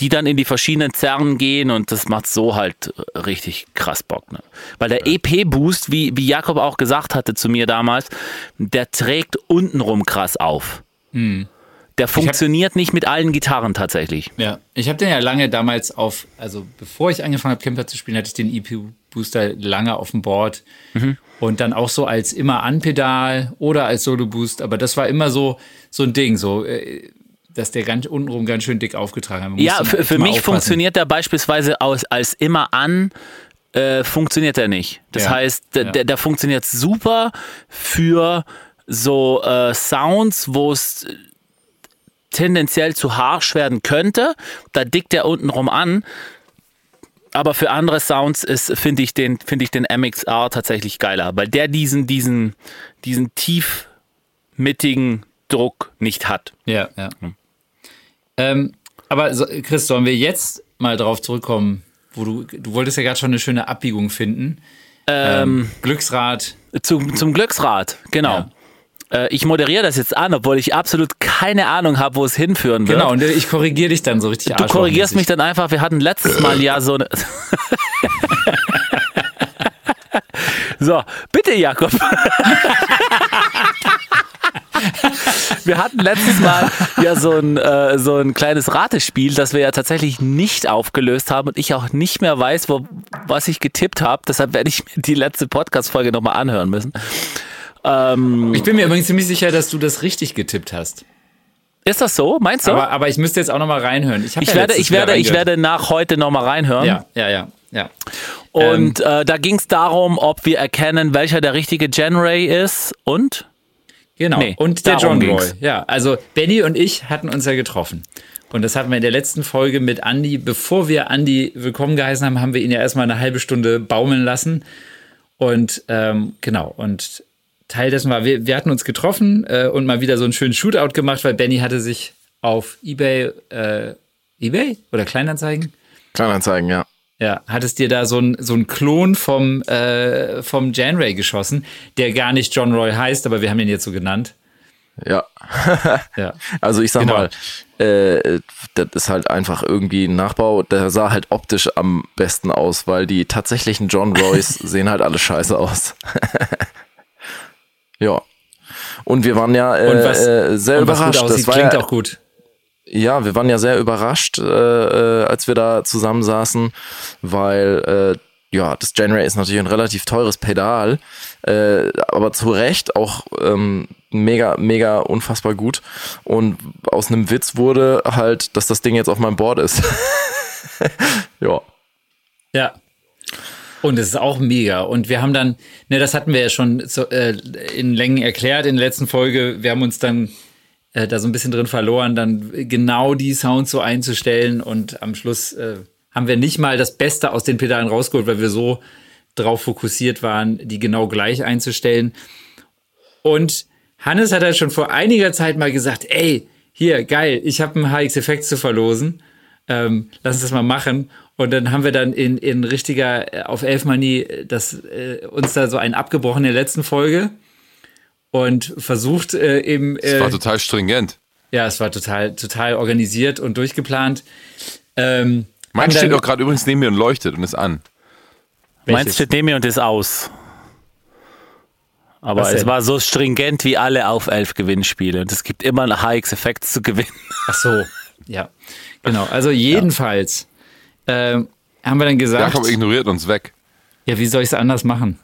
die dann in die verschiedenen Zerren gehen und das macht so halt richtig krass Bock. Ne? Weil der EP-Boost, wie, wie Jakob auch gesagt hatte zu mir damals, der trägt untenrum krass auf. Der funktioniert nicht mit allen Gitarren tatsächlich. Ja, ich habe den ja lange damals auf, also bevor ich angefangen habe, Camper zu spielen, hatte ich den EP-Booster lange auf dem Board. Und dann auch so als immer Anpedal oder als Solo-Boost. Aber das war immer so, so ein Ding, so, äh, dass der ganz untenrum ganz schön dick aufgetragen hat. Ja, für, für mich aufpassen. funktioniert der beispielsweise aus, als immer an, äh, funktioniert er nicht. Das Ja, heißt, der, ja. der, der funktioniert super für so äh, Sounds, wo es tendenziell zu harsch werden könnte. Da dickt der untenrum an. Aber für andere Sounds ist, finde ich den, finde ich den MXR tatsächlich geiler, weil der diesen, diesen, diesen tief mittigen Druck nicht hat. Ja, ja. Ähm, aber Chris, sollen wir jetzt mal drauf zurückkommen, wo du, du wolltest ja gerade schon eine schöne Abbiegung finden. Ähm, Glücksrad. Zum, zum Glücksrad, genau. Äh, ich moderiere das jetzt an, obwohl ich absolut keine Ahnung habe, wo es hinführen wird. Genau, und ich korrigiere dich dann so richtig Du korrigierst mich dann einfach. Wir hatten letztes Mal ja so eine. <laughs> so, bitte, Jakob. <laughs> <laughs> Wir hatten letztes Mal ja so ein, äh, so ein kleines Ratespiel, das wir ja tatsächlich nicht aufgelöst haben und ich auch nicht mehr weiß, wo, was ich getippt habe. Deshalb werde ich mir die letzte Podcast-Folge nochmal anhören müssen. Ähm, Ich bin mir übrigens ziemlich sicher, dass du das richtig getippt hast. ist das so? Meinst du? Aber, aber ich müsste jetzt auch noch mal reinhören. Ich, ich ja werde, ich werde, ich werde nach heute nochmal reinhören. Ja, ja, ja, ja. Und äh, da ging es darum, ob wir erkennen, welcher der richtige Gen Ray ist und Genau. Nee, und der John Roy. ging's. Ja, also Benny und ich hatten uns ja getroffen. Und das hatten wir in der letzten Folge mit Andy. Bevor wir Andy willkommen geheißen haben, haben wir ihn ja erstmal eine halbe Stunde baumeln lassen. Und ähm, genau, und Teil dessen war, wir, wir hatten uns getroffen äh, und mal wieder so einen schönen Shootout gemacht, weil Benny hatte sich auf Ebay, äh, Ebay oder Kleinanzeigen? Kleinanzeigen, ja. Ja, hattest dir da so ein, so ein Klon vom, äh, vom Jan Ray geschossen, der gar nicht John Roy heißt, aber wir haben ihn jetzt so genannt. Ja. <laughs> Ja. Also ich sag Genau. mal, äh, das ist halt einfach irgendwie ein Nachbau, der sah halt optisch am besten aus, weil die tatsächlichen John Royce <laughs> sehen halt alle scheiße aus. <laughs> ja. Und wir waren ja äh, äh, sehr und überrascht. aussieht, das war klingt ja, auch gut. Ja, wir waren ja sehr überrascht, äh, äh, als wir da zusammensaßen, weil äh, ja, das Genray ist natürlich ein relativ teures Pedal, äh, aber zu Recht auch ähm, mega, mega unfassbar gut. Und aus einem Witz wurde halt, dass das Ding jetzt auf meinem Board ist. <laughs> ja. Ja. Und es ist auch mega. Und wir haben dann, ne, das hatten wir ja schon so, äh, in Längen erklärt in der letzten Folge. Wir haben uns dann äh, da so ein bisschen drin verloren, dann genau die Sounds so einzustellen. Und am Schluss äh, haben wir nicht mal das Beste aus den Pedalen rausgeholt, weil wir so drauf fokussiert waren, die genau gleich einzustellen. Und Hannes hat halt schon vor einiger Zeit mal gesagt, ey, hier, geil, ich habe einen HX Effekt zu verlosen. Ähm, lass uns das mal machen. Und dann haben wir dann in, in richtiger, äh, auf Elfmanie, äh, das, äh, uns da so einen abgebrochen in der letzten Folge und versucht äh, eben, äh, war total stringent. ja, es war total, total organisiert und durchgeplant. Ähm, Mein haben steht auch gerade übrigens neben mir und leuchtet und ist an. meins steht neben mir und ist aus. Aber Was es war so stringent wie alle auf elf Gewinnspiele. Und es gibt immer einen HX-Effekt zu gewinnen. Ach so, ja. Genau, also jedenfalls ähm, haben wir dann gesagt, Jakob ignoriert uns weg. ja, wie soll ich es anders machen?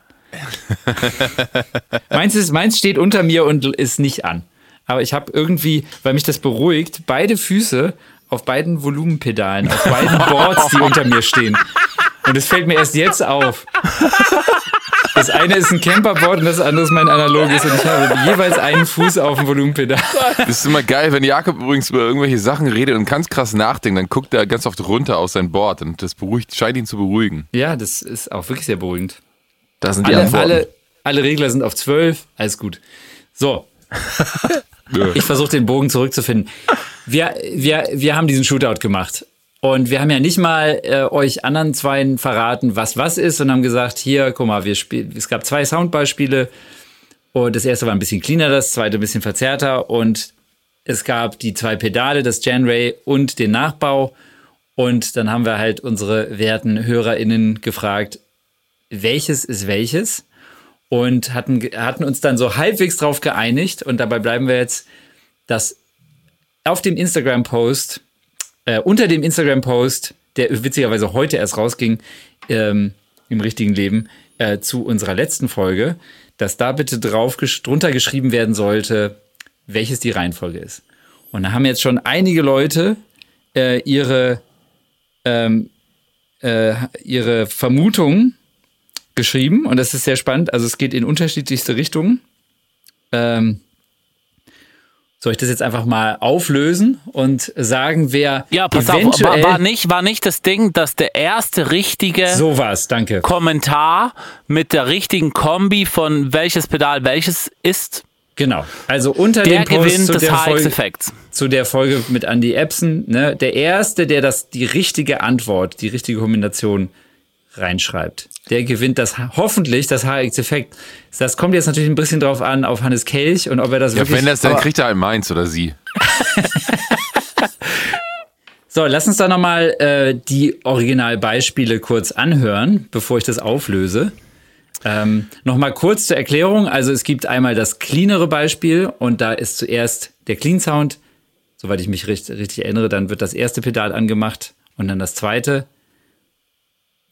<laughs> meins, ist, meins steht unter mir und ist nicht an. Aber ich habe irgendwie, weil mich das beruhigt, beide Füße auf beiden Volumenpedalen, auf beiden <laughs> Boards, die unter mir stehen. Und es fällt mir erst jetzt auf. Das eine ist ein Camperboard und das andere ist mein analoges und ich habe jeweils einen Fuß auf dem Volumenpedal. Das ist immer geil, wenn Jakob übrigens über irgendwelche Sachen redet und ganz krass nachdenkt, dann guckt er ganz oft runter auf sein Board und das beruhigt, scheint ihn zu beruhigen. Ja, das ist auch wirklich sehr beruhigend. Das sind die Alle, Antworten. alle, alle Regler sind auf 12, alles gut. So, <laughs> ich versuche den Bogen zurückzufinden. Wir, wir, wir haben diesen Shootout gemacht. Und wir haben ja nicht mal äh, euch anderen zweien verraten, was was ist, und haben gesagt, hier, guck mal, wir spielen, es gab zwei Soundbeispiele. Und das erste war ein bisschen cleaner, das zweite ein bisschen verzerrter. Und es gab die zwei Pedale, das Genray und den Nachbau. Und dann haben wir halt unsere werten HörerInnen gefragt, welches ist welches? Und hatten, hatten uns dann so halbwegs drauf geeinigt. Und dabei bleiben wir jetzt, dass auf dem Instagram-Post, äh, unter dem Instagram-Post, der witzigerweise heute erst rausging, ähm, im richtigen Leben, äh, zu unserer letzten Folge, dass da bitte drauf drunter geschrieben werden sollte, welches die Reihenfolge ist. Und da haben jetzt schon einige Leute äh, ihre, ähm, äh, ihre Vermutungen geschrieben und das ist sehr spannend. Also es geht in unterschiedlichste Richtungen. Ähm, soll ich das jetzt einfach mal auflösen und sagen, wer Ja, pass auf, eventuell war, war, nicht, war nicht das Ding, dass der erste richtige sowas, danke. Kommentar mit der richtigen Kombi von welches Pedal welches ist, Genau. Also unter der dem Post gewinnt zu des der, Folge, HX-Effekts. zu der Folge mit Andy Epson, ne, der erste, der das die richtige Antwort, die richtige Kombination reinschreibt, der gewinnt das hoffentlich das HX-Effekt. Das kommt jetzt natürlich ein bisschen drauf an auf Hannes Kelch und ob er das Ja, wirklich. wenn das, dann kriegt er halt meins oder sie. <laughs> So, lass uns da nochmal äh, die Originalbeispiele kurz anhören, bevor ich das auflöse. Ähm, nochmal kurz zur Erklärung. Also es gibt einmal das cleanere Beispiel und da ist zuerst der Clean Sound. Soweit ich mich richtig, richtig erinnere, dann wird das erste Pedal angemacht und dann das zweite.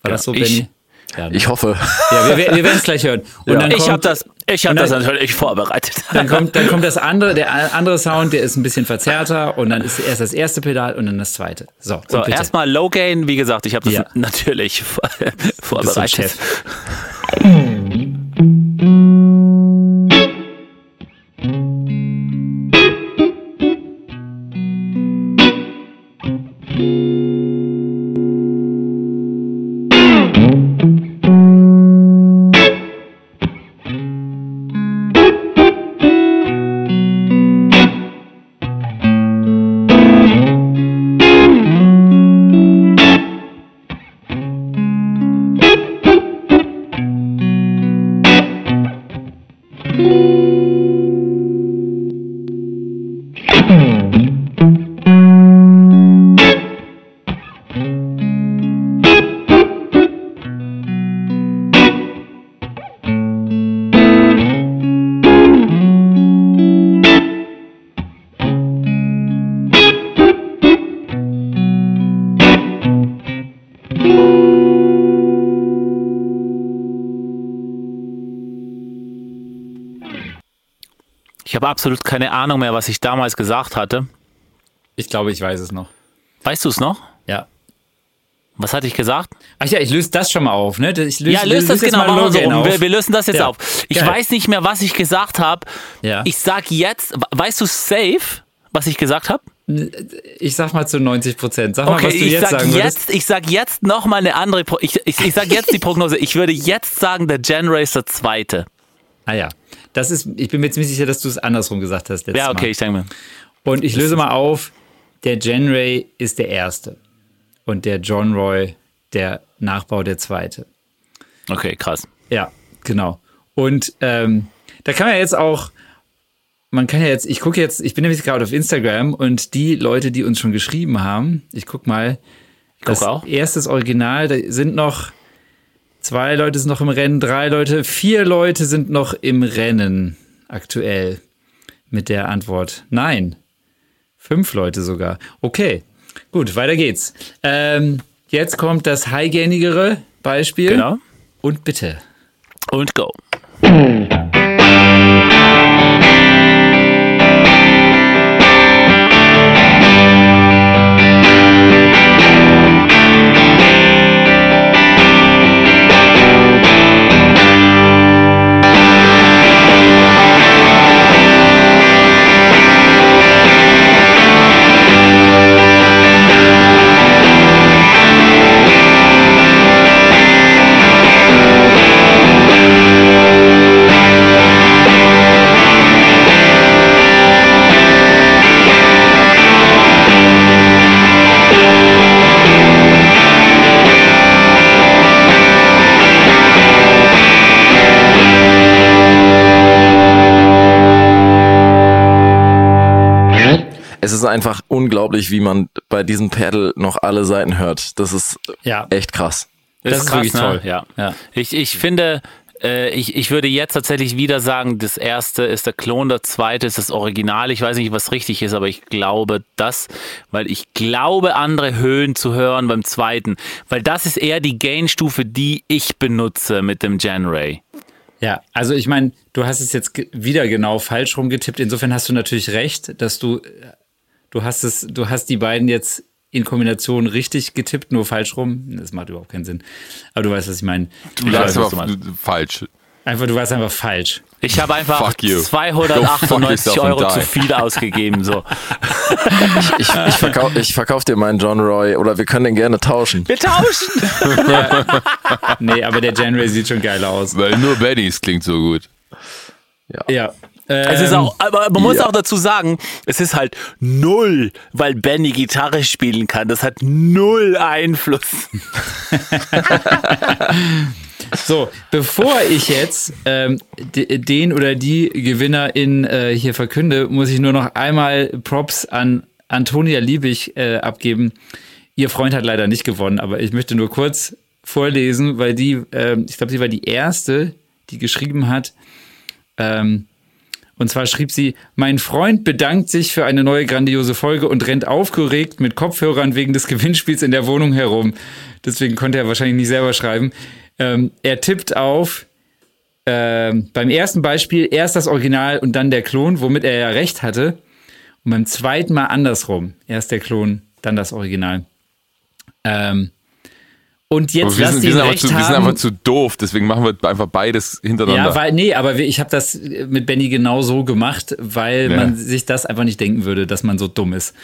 War das so, ich- Benny? Ja, ne? Ich hoffe. ja wir, wir werden es gleich hören. Und dann Ich kommt- habe das, ich hab das dann- natürlich vorbereitet. dann kommt, dann kommt das <laughs> andere, der andere Sound, der ist ein bisschen verzerrter und dann ist erst das erste Pedal und dann das zweite. So, So, erstmal Low Gain, wie gesagt, ich habe das Ja. natürlich <laughs> vor- Du bist so vorbereitet. Chef. <laughs> habe absolut keine Ahnung mehr, was ich damals gesagt hatte. Ich glaube, ich weiß es noch. Weißt du es noch? Ja. Was hatte ich gesagt? Ach ja, ich löse das schon mal auf, ne? Ich löse, ja, löst das löse jetzt genau, mal machen wir so rum. Wir, wir lösen das jetzt Ja. auf. Ich Geil. weiß nicht mehr, was ich gesagt habe. Ja. Ich sag jetzt, weißt du safe, was ich gesagt habe? Ich sag mal zu 90 Prozent. Sag mal, Okay, was du ich jetzt sag sagen würdest. jetzt, ich sag jetzt noch mal eine andere. Pro ich, ich, ich sag jetzt die Prognose. Ich würde jetzt sagen, der Gen Racer zweite. Ah ja. Das ist, ich bin mir ziemlich sicher, dass du es andersrum gesagt hast. letztes Ja, okay, Mal. ich denke mir. Und ich löse mal auf. Der Genray ist der erste. Und der John Roy der Nachbau der zweite. Okay, krass. Ja, genau. Und ähm, da kann man ja jetzt auch, man kann ja jetzt, ich gucke jetzt, ich bin nämlich gerade auf Instagram und die Leute, die uns schon geschrieben haben, ich guck mal, das auch. erstes Original, da sind noch Zwei Leute sind noch im Rennen, drei Leute, vier Leute sind noch im Rennen aktuell mit der Antwort Nein. Fünf Leute sogar. Okay, gut, weiter geht's. Ähm, jetzt kommt das highgainigere Beispiel. Genau. Und bitte. Und go. <laughs> ist einfach unglaublich, wie man bei diesem Pedal noch alle Seiten hört. Das ist Ja. echt krass. Das ist wirklich toll. Ja. Ja. Ich, ich finde, äh, ich, ich würde jetzt tatsächlich wieder sagen, das erste ist der Klon, der zweite ist das Original. Ich weiß nicht, was richtig ist, aber ich glaube das, weil ich glaube, andere Höhen zu hören beim zweiten, weil das ist eher die Gain-Stufe, die ich benutze mit dem Genray. Ja, also ich meine, du hast es jetzt wieder genau falsch rumgetippt. Insofern hast du natürlich recht, dass du, du hast es, du hast die beiden jetzt in Kombination richtig getippt, nur falsch rum. Das macht überhaupt keinen Sinn. Aber du weißt, was ich meine. Du lagst was du aber falsch. Einfach, du warst einfach falsch. Ich habe einfach Fuck you. Go fuck 298 yourself and Euro zu viel ausgegeben. So. Ich, ich, ich verkauf dir meinen John Roy oder wir können den gerne tauschen. Wir tauschen! <laughs> Nee, aber der January sieht schon geil aus. Weil nur Bennys klingt so gut. Ja. Es ist Ähm, auch, aber man muss ja. auch dazu sagen, es ist halt null, weil Benny Gitarre spielen kann. Das hat null Einfluss. <laughs> So, bevor ich jetzt ähm, de- den oder die Gewinnerin äh, hier verkünde, muss ich nur noch einmal Props an Antonia Liebig äh, abgeben. Ihr Freund hat leider nicht gewonnen, aber ich möchte nur kurz vorlesen, weil die, ähm, ich glaube, sie war die erste, die geschrieben hat. Ähm, und zwar schrieb sie, mein Freund bedankt sich für eine neue grandiose Folge und rennt aufgeregt mit Kopfhörern wegen des Gewinnspiels in der Wohnung herum. Deswegen konnte er wahrscheinlich nicht selber schreiben. Ähm, er tippt auf, ähm, beim ersten Beispiel erst das Original und dann der Klon, womit er ja recht hatte. Und beim zweiten Mal andersrum. Erst der Klon, dann das Original. Ähm, und Aber jetzt wir, lasst sind, wir, ihn sind aber recht zu, wir sind einfach zu doof, deswegen machen wir einfach beides hintereinander. Ja, weil, nee, aber wir- ich habe das mit Benny genau so gemacht, weil Ja. man sich das einfach nicht denken würde, dass man so dumm ist.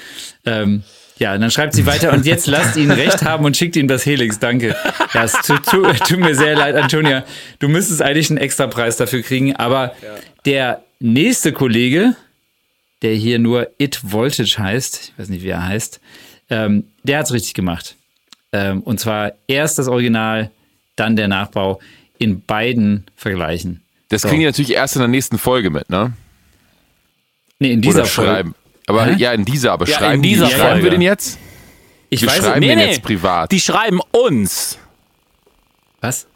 Ähm, ja, dann schreibt sie weiter und jetzt lasst ihn recht haben und schickt ihm das Helix. Danke. Ja, es tut, tut, <laughs> tut mir sehr leid, Antonia. Du müsstest eigentlich einen extra Preis dafür kriegen, aber der nächste Kollege, der hier nur It Voltage heißt, ich weiß nicht, wie er heißt, ähm, der hat's richtig gemacht. Ähm, und zwar erst das Original, dann der Nachbau in beiden Vergleichen. das So. kriegen die natürlich erst in der nächsten Folge mit, ne? Nee, in dieser Oder Folge. schreiben. Aber Hä? ja, in dieser, aber Ja, schreiben, in dieser die, schreiben Folge. wir den jetzt? Ich Wir weiß schreiben nicht. den jetzt privat. Die schreiben uns. Was?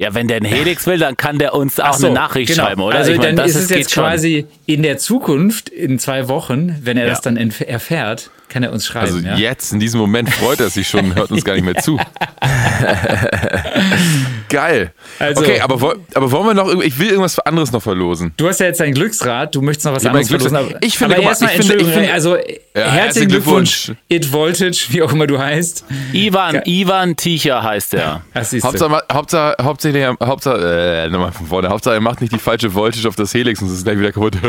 Ja, wenn der einen Helix will, dann kann der uns auch so, eine Nachricht genau. schreiben, oder? Also Ich mein, dann das ist es jetzt schon. quasi in der Zukunft, in zwei Wochen, wenn er Ja. das dann erfährt, kann er uns schreiben. Also ja? jetzt, in diesem Moment freut er sich schon und hört uns gar nicht mehr zu. <laughs> <laughs> Geil. Also- okay, aber, aber wollen wir noch ich will irgendwas anderes noch verlosen. Du hast ja jetzt dein Glücksrad, du möchtest noch was Ja, anderes verlosen. Glücksrad. Ich finde, aber mal, erstmal, ich finde- ich finde- also herzlichen herzlichen Glückwunsch, Glückwunsch. It Voltage, wie auch immer du heißt. Ivan, Ivan Ticher heißt er. <laughs> Hauptsache, Hauptsache, Hauptsache, er- Hauptsache, äh, nochmal von vorne. Hauptsache, er macht nicht die falsche Voltage auf das Helix und es ist gleich wieder kaputt. <laughs>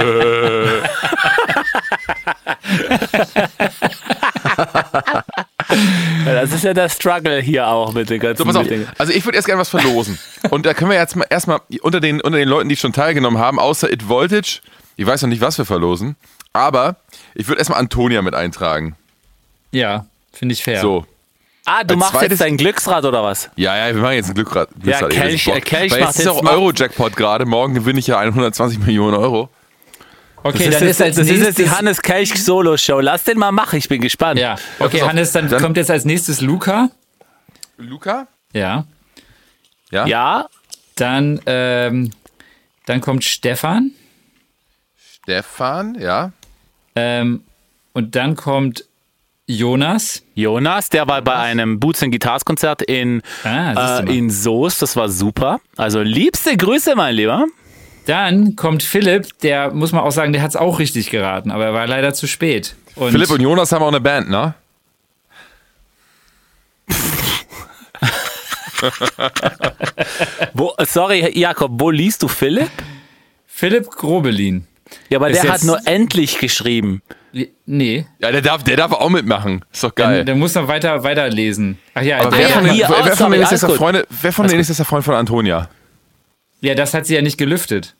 <laughs> Ja, Das ist ja der Struggle hier auch mit den ganzen So, pass auf. Dingen. Also ich würde erst gerne was verlosen. Und da können wir jetzt mal erstmal unter den, unter den Leuten, die schon teilgenommen haben, außer It Voltage, ich weiß noch nicht, was wir verlosen, aber ich würde erstmal Antonia mit eintragen. Ja, finde ich fair. So. Ah, du Als machst jetzt dein Glücksrad oder was? Ja, ja, wir machen jetzt ein Glückrad. Glücksrad. Kelch- Ich hab jetzt Bock. Kelch Weil macht jetzt ist jetzt auch Euro-Jackpot gerade. Morgen gewinne ich ja 120 Millionen Euro. Okay, Das, dann ist, ist als das ist jetzt die nächstes... Hannes Kelch Solo Show. Lass den mal machen, ich bin gespannt. ja, okay. Hannes, dann, Dann- kommt jetzt als nächstes Luca. Luca? Ja. Ja? Ja, Dann, ähm, dann kommt Stefan. Stefan, ja. Ähm, und dann kommt Jonas. Jonas, der war bei einem Boots and Guitars Konzert in, Ah, äh, in Soest. Das war super. Also liebste Grüße, mein Lieber. Dann kommt Philipp, der muss man auch sagen, der hat es auch richtig geraten, aber er war leider zu spät. Und Philipp und Jonas haben auch eine Band, ne? Wo, sorry, Jakob, wo liest du Philipp? Philipp Grobelin. Ja, aber Ist der hat nur endlich geschrieben. Nee, Ja, der darf, der darf auch mitmachen. Ist doch der, geil. der muss noch weiter weiterlesen. Ach ja, Aber der, wer ja, von, den, hier, wer, oh, wer von der. Freunde, wer von denen ist jetzt der Freund von Antonia? ja, das hat sie ja nicht gelüftet.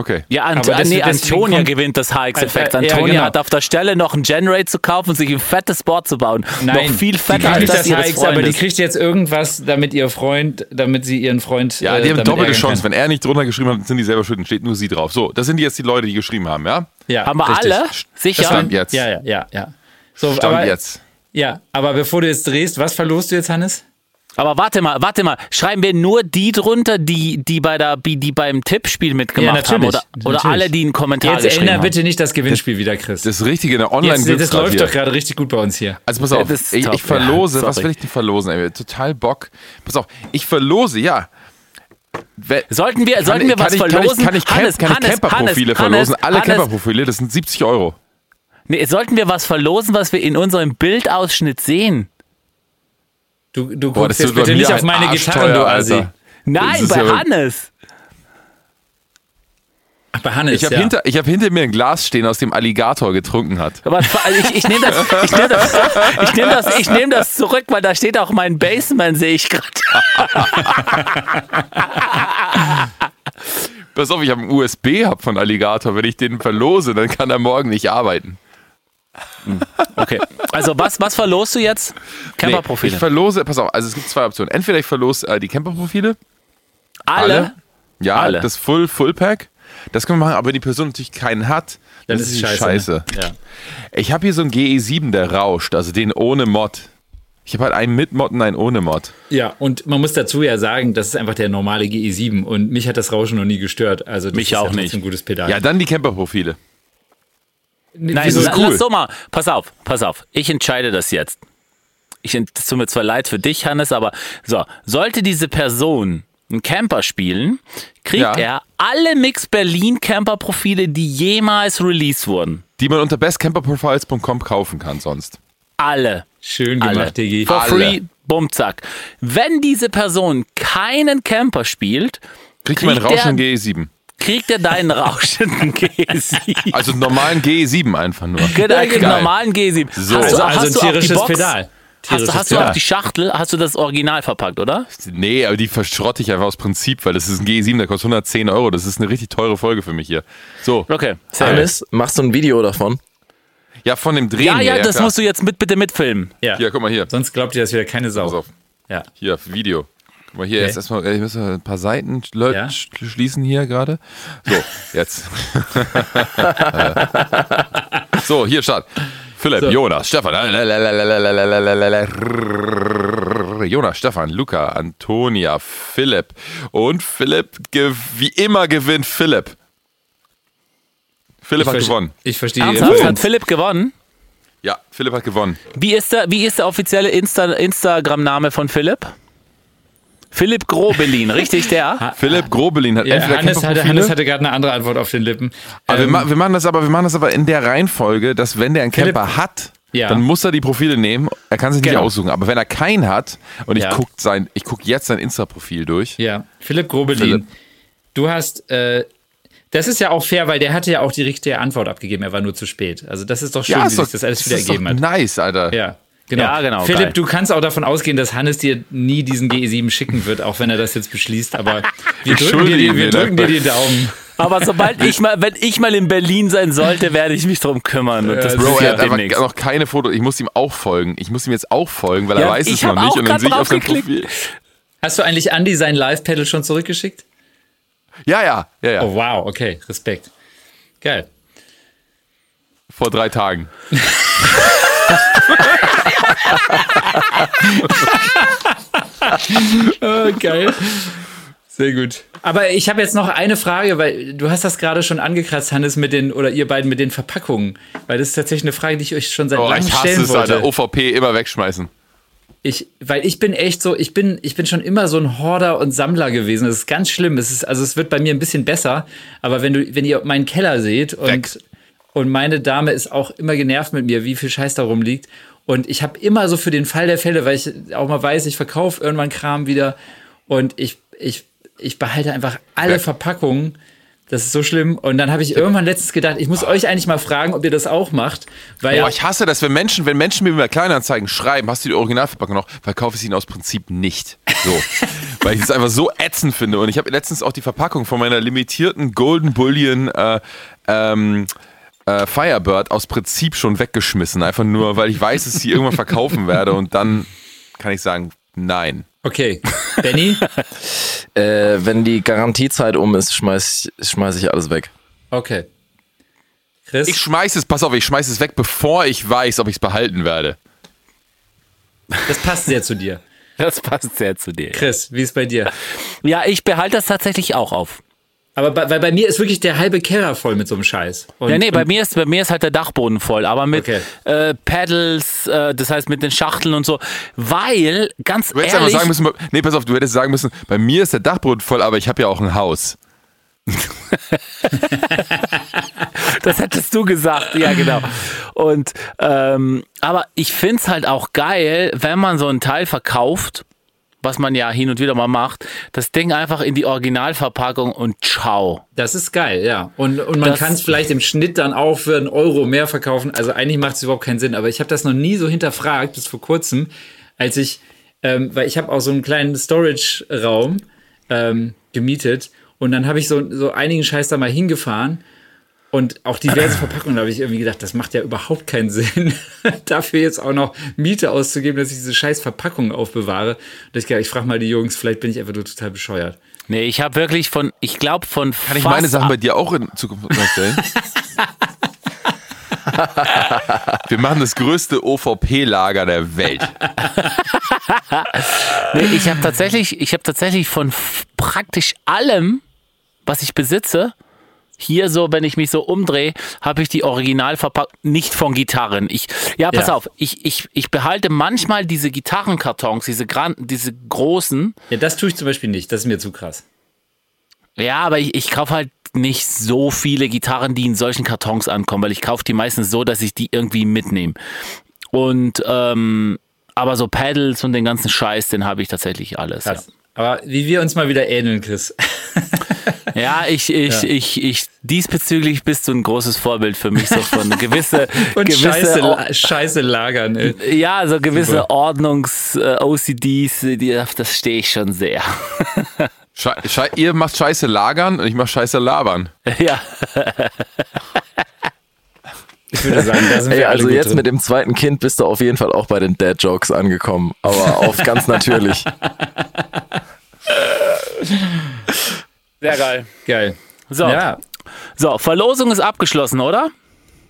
Okay. Ja, Ant Aber das- nee, Antonia gewinnt das HX-Effekt. Äh, äh, ja, Antonia genau. hat auf der Stelle noch ein Generate zu kaufen und sich ein fettes Board zu bauen. Nein, noch viel fetter als das das HX, aber die kriegt jetzt irgendwas, damit ihr Freund, damit sie ihren Freund. Ja, äh, die haben damit doppelte Chance. kann. Wenn er nicht drunter geschrieben hat, sind die selber schuld steht nur sie drauf. So, das sind jetzt die Leute, die geschrieben haben, ja? Ja, Haben wir richtig. alle? Sicher? Stand jetzt. Ja, ja, ja, ja. So, Stand aber, jetzt. Ja, aber bevor du jetzt drehst, was verlost du jetzt, Hannes? Aber warte mal, warte mal. Schreiben wir nur die drunter, die, die, bei der, die, beim Tippspiel mitgemacht Ja, haben? Oder, oder Natürlich. alle, die einen Kommentar Jetzt geschrieben ändere haben? bitte nicht das Gewinnspiel wieder, Chris. Das Richtige, eine online jetzt, das läuft hier. doch gerade richtig gut bei uns hier. Also pass auf, das ich, ich verlose, ja, was will ich denn verlosen? Ey? Total Bock. Pass auf, ich verlose, ja. Sollten wir, Kann sollten wir kann was ich, kann verlosen? Ich, kann ich, Camp, Hannes, kann ich Camper-Profile verlosen? Alle Camper-Profile, das sind 70 Euro. Nee, sollten wir was verlosen, was wir in unserem Bildausschnitt sehen? Du, du Boah, guckst jetzt bitte nicht auf meine Gitarre, du Assi. Alter. Nein, bei ja- Hannes. Ach, bei Hannes, Ich habe ja. hinter, ich hab hinter mir ein Glas stehen, aus dem Alligator getrunken hat. Aber ich, ich nehme das, ich nehm das, ich nehm das, ich nehm das zurück, weil da steht auch mein Baseman, sehe ich gerade. Pass auf, ich habe einen USB-Hub von Alligator. Wenn ich den verlose, dann kann er morgen nicht arbeiten. <laughs> Okay. Also was, was verlost du jetzt? Nee, ich Camperprofile. verlose, pass auf, also es gibt zwei Optionen. Entweder ich verlose äh, die Camper-Profile. alle? Ja, Alle. das Full, Full Pack. Das können wir machen, aber wenn die Person natürlich keinen hat, Dann das ist ist es scheiße, scheiße. ne? Ja. Ich habe hier so einen GE7, der rauscht, also den ohne Mod. Ich habe halt einen mit Mod und einen ohne Mod. Ja, und man muss dazu ja sagen, das ist einfach der normale GE7 und mich hat das Rauschen noch nie gestört. Also das Mich ist auch ja nicht. ein gutes Pedal. Ja, dann die Camper-Profile. Nein, la- cool. lass doch mal. Pass auf, pass auf. Ich entscheide das jetzt. Ich, es tut mir zwar leid für dich, Hannes, aber so, sollte diese Person einen Camper spielen, kriegt Ja. er alle Mix Berlin Camper-Profile, die jemals released wurden. Die man unter bestcamperprofiles.com kaufen kann sonst. Alle. Schön Alle. gemacht, Diggi. For Alle. free, bumm, zack. Wenn diese Person keinen Camper spielt, Kriegt man einen Kriegt rauschenden der- GE7. Kriegt er deinen rauschenden G7. Also einen normalen GE7 einfach nur. Genau, Geil. einen normalen G7. So. Hast Also, du, also hast ein du auch die tierisches Box? Pedal. Hast, hast du auch die Schachtel? Hast du das Original verpackt, oder? Nee, aber die verschrotte ich einfach aus Prinzip, weil das ist ein GE7, der kostet 110 Euro. Das ist eine richtig teure Folge für mich hier. So, Okay. Hannes, machst du ein Video davon? ja, von dem Drehen Ja, hier, ja, das klar. musst du jetzt mit, bitte mitfilmen. Ja. Hier, guck mal hier. Sonst glaubt ihr das wieder keine Pass Sau. auf. Ja. Hier, Video. Guck mal hier, Okay. jetzt erstmal, ich muss ein paar Seiten Ja. sch- schließen hier gerade. So, jetzt. <laughs> so, hier, Start. Philipp, So. Jonas, Stefan. Jonas, Stefan, Luca, Antonia, Philipp. Und Philipp, wie immer gewinnt Philipp. Philipp Ich, hat gewonnen. ich verstehe. Ernsthaft? Hat Philipp gewonnen? Ja, Philipp hat gewonnen. Wie ist der, wie ist der offizielle Insta, Instagram-Name von Philipp? Philipp Grobelin, richtig der? Philipp Grobelin hat Ja, entweder Hannes, hatte, Hannes hatte gerade eine andere Antwort auf den Lippen. Aber wir, Ähm, ma wir machen das aber, wir machen das aber in der Reihenfolge, dass wenn der einen Philipp- Camper hat, Ja. dann muss er die Profile nehmen. Er kann sich nicht Genau. aussuchen. Aber wenn er keinen hat und ich Ja. guck sein, ich guck jetzt sein Insta-Profil durch. Ja, Philipp Grobelin. Philipp. Du hast, äh, das ist ja auch fair, weil der hatte ja auch die richtige Antwort abgegeben. Er war nur zu spät. Also das ist doch schön, wie sich das alles wieder ist doch ergeben hat. nice, Alter. Ja, genau. Ja, genau, Philipp, geil. du kannst auch davon ausgehen, dass Hannes dir nie diesen GE7 schicken wird, auch wenn er das jetzt beschließt. Aber <laughs> wir drücken, dir, die, wir den drücken dir die Daumen. Aber sobald ich mal, wenn ich mal in Berlin sein sollte, werde ich mich drum kümmern. Und das Ja, Bro, er hat einfach noch keine Fotos. Ich muss ihm auch folgen. Ich muss ihm jetzt auch folgen, weil er Ja, weiß es ich noch nicht. Und dann sehe ich auf sein. Profil. Hast du eigentlich Andy sein Live-Pedal schon zurückgeschickt? Ja, ja, ja, ja. Oh, wow, okay, Respekt. Geil. Vor drei Tagen. <laughs> oh, geil. Sehr gut. Aber ich habe jetzt noch eine Frage, weil du hast das gerade schon angekratzt, Hannes, mit den, oder ihr beiden mit den Verpackungen. Weil das ist tatsächlich eine Frage, die ich euch schon seit Oh, langem ich hasse stellen es, wollte. Alter. OVP immer wegschmeißen. Ich, weil ich bin echt so, ich bin, ich bin schon immer so ein Horder und Sammler gewesen. Das ist ganz schlimm. Es ist, also es wird bei mir ein bisschen besser. Aber wenn du, wenn ihr meinen Keller seht und, Weg. und meine Dame ist auch immer genervt mit mir, wie viel Scheiß da rumliegt. Und ich habe immer so für den Fall der Fälle, weil ich auch mal weiß, ich verkaufe irgendwann Kram wieder und ich, ich, ich behalte einfach alle Weg. Verpackungen. Das ist so schlimm. Und dann habe ich irgendwann letztens gedacht, ich muss euch eigentlich mal fragen, ob ihr das auch macht. Weil Boah, ich hasse das, wenn Menschen, wenn Menschen mir bei Kleinanzeigen schreiben, hast du die Originalverpackung noch, verkaufe ich sie ihnen aus Prinzip nicht. So. <laughs> Weil ich es einfach so ätzend finde. Und ich habe letztens auch die Verpackung von meiner limitierten Golden Bullion äh, ähm, äh, Firebird aus Prinzip schon weggeschmissen. Einfach nur, weil ich weiß, dass ich sie irgendwann verkaufen werde. Und dann kann ich sagen, nein. Okay. Benny? <laughs> Äh, wenn die Garantiezeit um ist, schmeiß, schmeiß ich alles weg. Okay. Chris? Ich schmeiß es, pass auf, ich schmeiß es weg, bevor ich weiß, ob ich es behalten werde. das passt sehr zu dir. Das passt sehr zu dir. Chris, wie ist bei dir? Ja, ich behalte das tatsächlich auch auf. Aber bei, weil bei mir ist wirklich der halbe Keller voll mit so einem Scheiß. Und, Ja, nee, bei mir ist, bei mir ist halt der Dachboden voll, aber mit Okay. äh, Pedals, äh, das heißt mit den Schachteln und so, weil, ganz Du ehrlich, sagen müssen, nee, pass auf, du hättest sagen müssen, bei mir ist der Dachboden voll, aber ich habe ja auch ein Haus. <laughs> das hättest du gesagt, ja genau. Und, ähm, aber ich find's halt auch geil, wenn man so ein Teil verkauft, was man ja hin und wieder mal macht, das Ding einfach in die Originalverpackung und ciao. das ist geil, ja. Und, und man kann es vielleicht im Schnitt dann auch für einen Euro mehr verkaufen. Also eigentlich macht es überhaupt keinen Sinn. Aber ich habe das noch nie so hinterfragt, bis vor kurzem, als ich, ähm, weil ich habe auch so einen kleinen Storage-Raum ähm, gemietet. Und dann habe ich so, so einigen Scheiß da mal hingefahren. Und auch diverse Verpackungen, da habe ich irgendwie gedacht, das macht ja überhaupt keinen <laughs> Sinn, dafür jetzt auch noch Miete auszugeben, dass ich diese scheiß Verpackungen aufbewahre. Und ich, gedacht, ich frage mal die Jungs, vielleicht bin ich einfach nur total bescheuert. Nee, ich habe wirklich von, ich glaube von Kann ich meine Sachen bei dir auch in Zukunft unterstellen? <laughs> Wir machen das größte OVP-Lager der Welt. Nee, ich habe tatsächlich, ich habe tatsächlich von praktisch allem, was ich besitze, hier so, wenn ich mich so umdrehe, habe ich die Originalverpackung, nicht von Gitarren. Ich, ja, pass Ja. auf, ich, ich, ich behalte manchmal diese Gitarrenkartons, diese, gran, diese großen. Ja, das tue ich zum Beispiel nicht, das ist mir zu krass. Ja, aber ich, ich kaufe halt nicht so viele Gitarren, die in solchen Kartons ankommen, weil ich kaufe die meistens so, dass ich die irgendwie mitnehme. Und, ähm, aber so Pedals und den ganzen Scheiß, den habe ich tatsächlich alles. Ja. Aber wie wir uns mal wieder ähneln, Chris. <laughs> Ja, ich, ich, ich, ich, diesbezüglich bist du ein großes Vorbild für mich, so von gewisse, <laughs> Und gewisse, Scheiße, Or- la- Scheiße lagern. Ey. ja, so gewisse Super. Ordnungs-OCDs, die, auf das stehe ich schon sehr. <laughs> Schei Schei ihr macht scheiße lagern und ich mach scheiße labern. ja, Ich würde sagen, da sind Ey, wir alle also gut jetzt drin. mit dem zweiten Kind bist du auf jeden Fall auch bei den Dad-Jokes angekommen. Aber auf ganz natürlich. Sehr geil. Geil. So, Ja, so, Verlosung ist abgeschlossen, oder?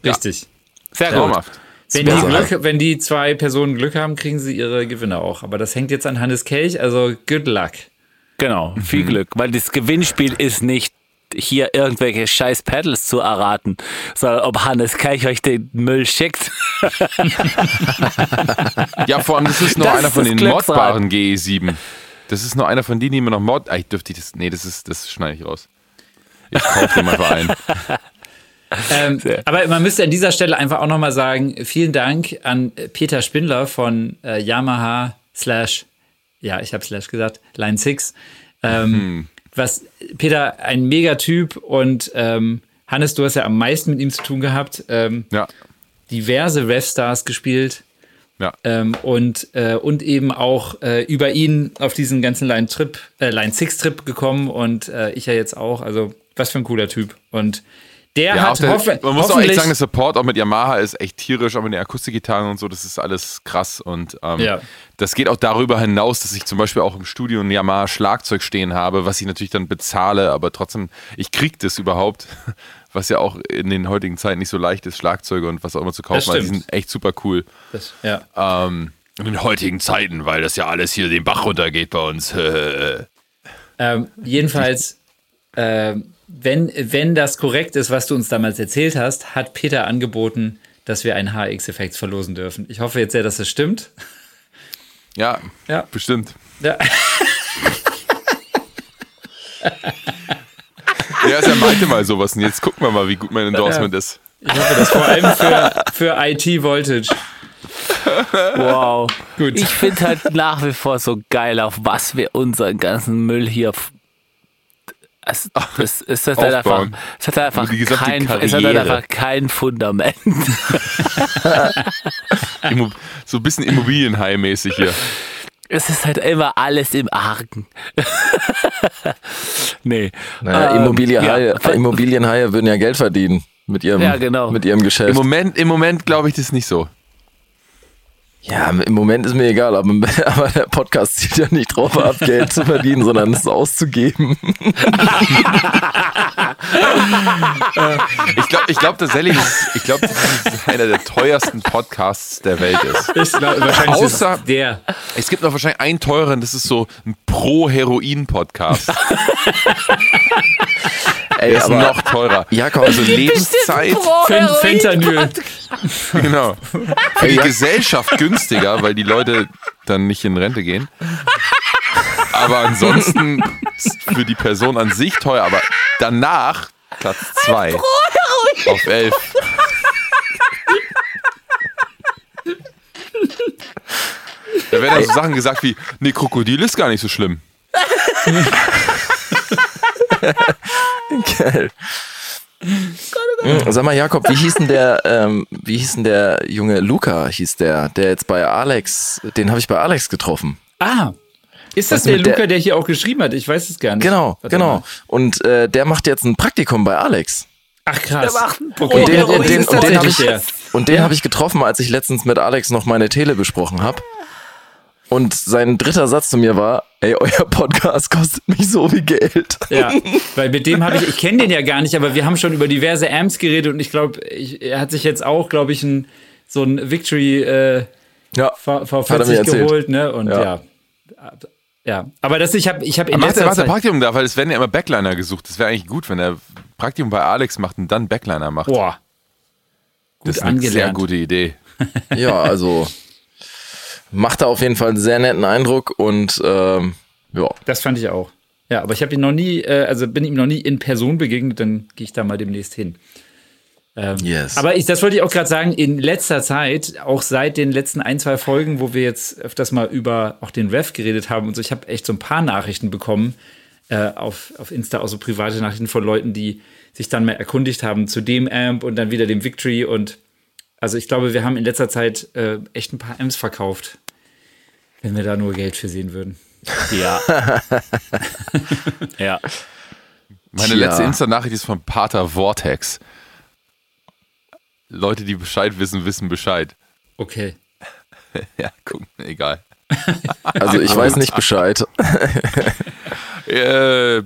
richtig. Sehr gut. Wenn die. Glück, wenn die zwei Personen Glück haben, kriegen sie ihre Gewinne auch. Aber das hängt jetzt an Hannes Kelch, also good luck. Genau, viel Glück, weil das Gewinnspiel ist nicht hier irgendwelche scheiß Pedals zu erraten, sondern ob Hannes Kelch euch den Müll schickt. <laughs> Ja, vor allem, das ist nur Das einer ist von den Glücksrad. modbaren GE7. Das ist nur einer von denen, die man noch mod. Ah, ich dürfte das. Nee, das ist, das schneide ich raus. Ich kaufe den mal einen. <laughs> Ähm, aber man müsste an dieser Stelle einfach auch nochmal sagen, vielen Dank an Peter Spindler von äh, Yamaha slash, ja, ich habe slash gesagt, Line 6. Ähm, Was Peter, ein Megatyp und ähm, Hannes, du hast ja am meisten mit ihm zu tun gehabt. Ähm, Ja. diverse Revstars gespielt. Ja. Ähm, und, äh, und eben auch äh, über ihn auf diesen ganzen Line Trip, äh, Line Six Trip gekommen und äh, ich ja jetzt auch. Also was für ein cooler Typ. Und der Ja, hat der, man muss auch echt sagen, der Support auch mit Yamaha ist echt tierisch, auch mit den Akustikgitarren und so, das ist alles krass. Und ähm, Ja. das geht auch darüber hinaus, dass ich zum Beispiel auch im Studio ein Yamaha Schlagzeug stehen habe, was ich natürlich dann bezahle, aber trotzdem, ich krieg das überhaupt, was ja auch in den heutigen Zeiten nicht so leicht ist, Schlagzeuge und was auch immer zu kaufen. Das Also die sind echt super cool. das, ja. Ähm, In den heutigen Zeiten, weil das ja alles hier den Bach runtergeht bei uns. <laughs> Ähm, jedenfalls, ähm, wenn, wenn das korrekt ist, was du uns damals erzählt hast, hat Peter angeboten, dass wir einen HX-Effekt verlosen dürfen. Ich hoffe jetzt sehr, dass es stimmt. ja, Ja. bestimmt. Ja. <laughs> Ja, er meinte mal sowas und jetzt gucken wir mal, wie gut mein Endorsement ist. Ich hoffe, das vor allem für, für IT Voltage. Wow. Gut. Ich finde halt nach wie vor so geil, auf was wir unseren ganzen Müll hier. Es, das, es hat halt einfach, es hat halt einfach, gesamte kein, es hat halt einfach kein Fundament. <laughs> So ein bisschen Immobilienhigh-mäßig hier. Es ist halt immer alles im Argen. <laughs> nee. Naja, Ähm, Immobilienhaie, ja. <laughs> Immobilienhaie würden ja Geld verdienen mit ihrem, Ja, genau. mit ihrem Im Geschäft. Moment, im Moment glaube ich das nicht so. Ja, im Moment ist mir egal, aber, <laughs> aber der Podcast zielt ja nicht drauf ab, <laughs> Geld zu verdienen, sondern es auszugeben. Ich glaube ich glaub tatsächlich, dass- ich glaube, dass es einer der teuersten Podcasts der Welt ist. Ich glaube, wahrscheinlich Außer- ist es der. Es gibt noch wahrscheinlich einen teuren, das ist so ein Pro-Heroin-Podcast. <laughs> Ey, Der ist aber noch teurer. Jakob, Also Lebenszeit, Fen Fentanyl. genau. Für die Gesellschaft günstiger, weil die Leute dann nicht in Rente gehen. Aber ansonsten ist für die Person an sich teuer, aber danach Platz zwei auf elf. Da werden dann so Sachen gesagt wie, nee, Krokodil ist gar nicht so schlimm. <laughs> Geil. Hm, Sag mal, Jakob, wie hieß denn der, ähm, wie hieß denn der junge Luca, hieß der, der jetzt bei Alex, den habe ich bei Alex getroffen. Ah. Ist das Was der mit der- Luca, der hier auch geschrieben hat? Ich weiß es gar nicht. Genau, Warte genau. mal. Und äh, der macht jetzt ein Praktikum bei Alex. Ach krass. Der macht ein okay, Und den, und den, und den habe ich, und den hab ich getroffen, als ich letztens mit Alex noch meine Tele besprochen habe. Und sein dritter Satz zu mir war, ey, euer Podcast kostet mich so viel Geld. Ja, <laughs> weil mit dem habe ich, ich kenne den ja gar nicht, aber wir haben schon über diverse Amps geredet und ich glaube, er hat sich jetzt auch, glaube ich, ein, so ein Victory äh, Ja, V- Hat er mir V40 erzählt. geholt, ne? Und ja. Ja. ja. Aber das, ich habe ich hab in Macht er, letzter macht er Zeit... Praktikum da, weil es werden ja immer Backliner gesucht. Das wäre eigentlich gut, wenn er Praktikum bei Alex macht und dann Backliner macht. Boah. Gut das ist eine sehr gute Idee. ja, also macht da auf jeden Fall einen sehr netten Eindruck und ähm, ja. Das fand ich auch. Ja, aber ich habe ihn noch nie, äh, also bin ihm noch nie in Person begegnet, dann gehe ich da mal demnächst hin. Ähm, Yes. Aber ich, das wollte ich auch gerade sagen, in letzter Zeit, auch seit den letzten ein, zwei Folgen, wo wir jetzt öfters mal über auch den Rev geredet haben und so, ich habe echt so ein paar Nachrichten bekommen äh, auf, auf Insta, auch so private Nachrichten von Leuten, die sich dann mal erkundigt haben zu dem Amp und dann wieder dem Victory und also ich glaube, wir haben in letzter Zeit äh, echt ein paar Amps verkauft, wenn wir da nur Geld für sehen würden. Ja. <laughs> ja. Meine Tja. letzte Insta-Nachricht ist von Pater Vortex. Leute, die Bescheid wissen, wissen Bescheid. Okay. <laughs> Ja, guck, egal. <laughs> Also ich weiß nicht Bescheid. Äh,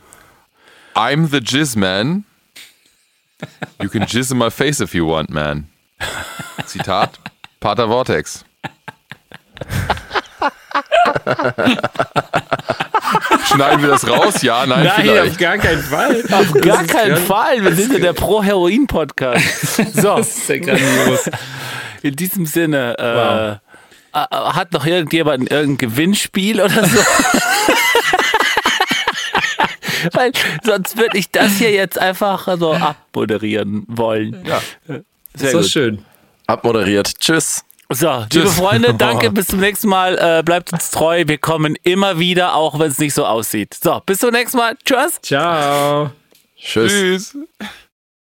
I'm the Jizz Man. You can jizz in my face if you want, man. Zitat, Pater Vortex. Schneiden wir das raus? Ja, nein, Nein, vielleicht. auf gar keinen Fall. Auf gar keinen Fall. Wir sind ja der Pro-Heroin-Podcast. <laughs> So, Das ist ja grandios. in diesem Sinne, äh, äh, hat noch irgendjemand irgendein Gewinnspiel oder so? <laughs> Weil sonst würde ich das hier jetzt einfach so abmoderieren wollen. Ja. Sehr So gut. schön. Abmoderiert. Tschüss. So, liebe Freunde, <laughs> danke, bis zum nächsten Mal. Äh, bleibt uns treu. Wir kommen immer wieder, auch wenn es nicht so aussieht. So, bis zum nächsten Mal. Tschüss. Ciao. Tschüss. Tschüss.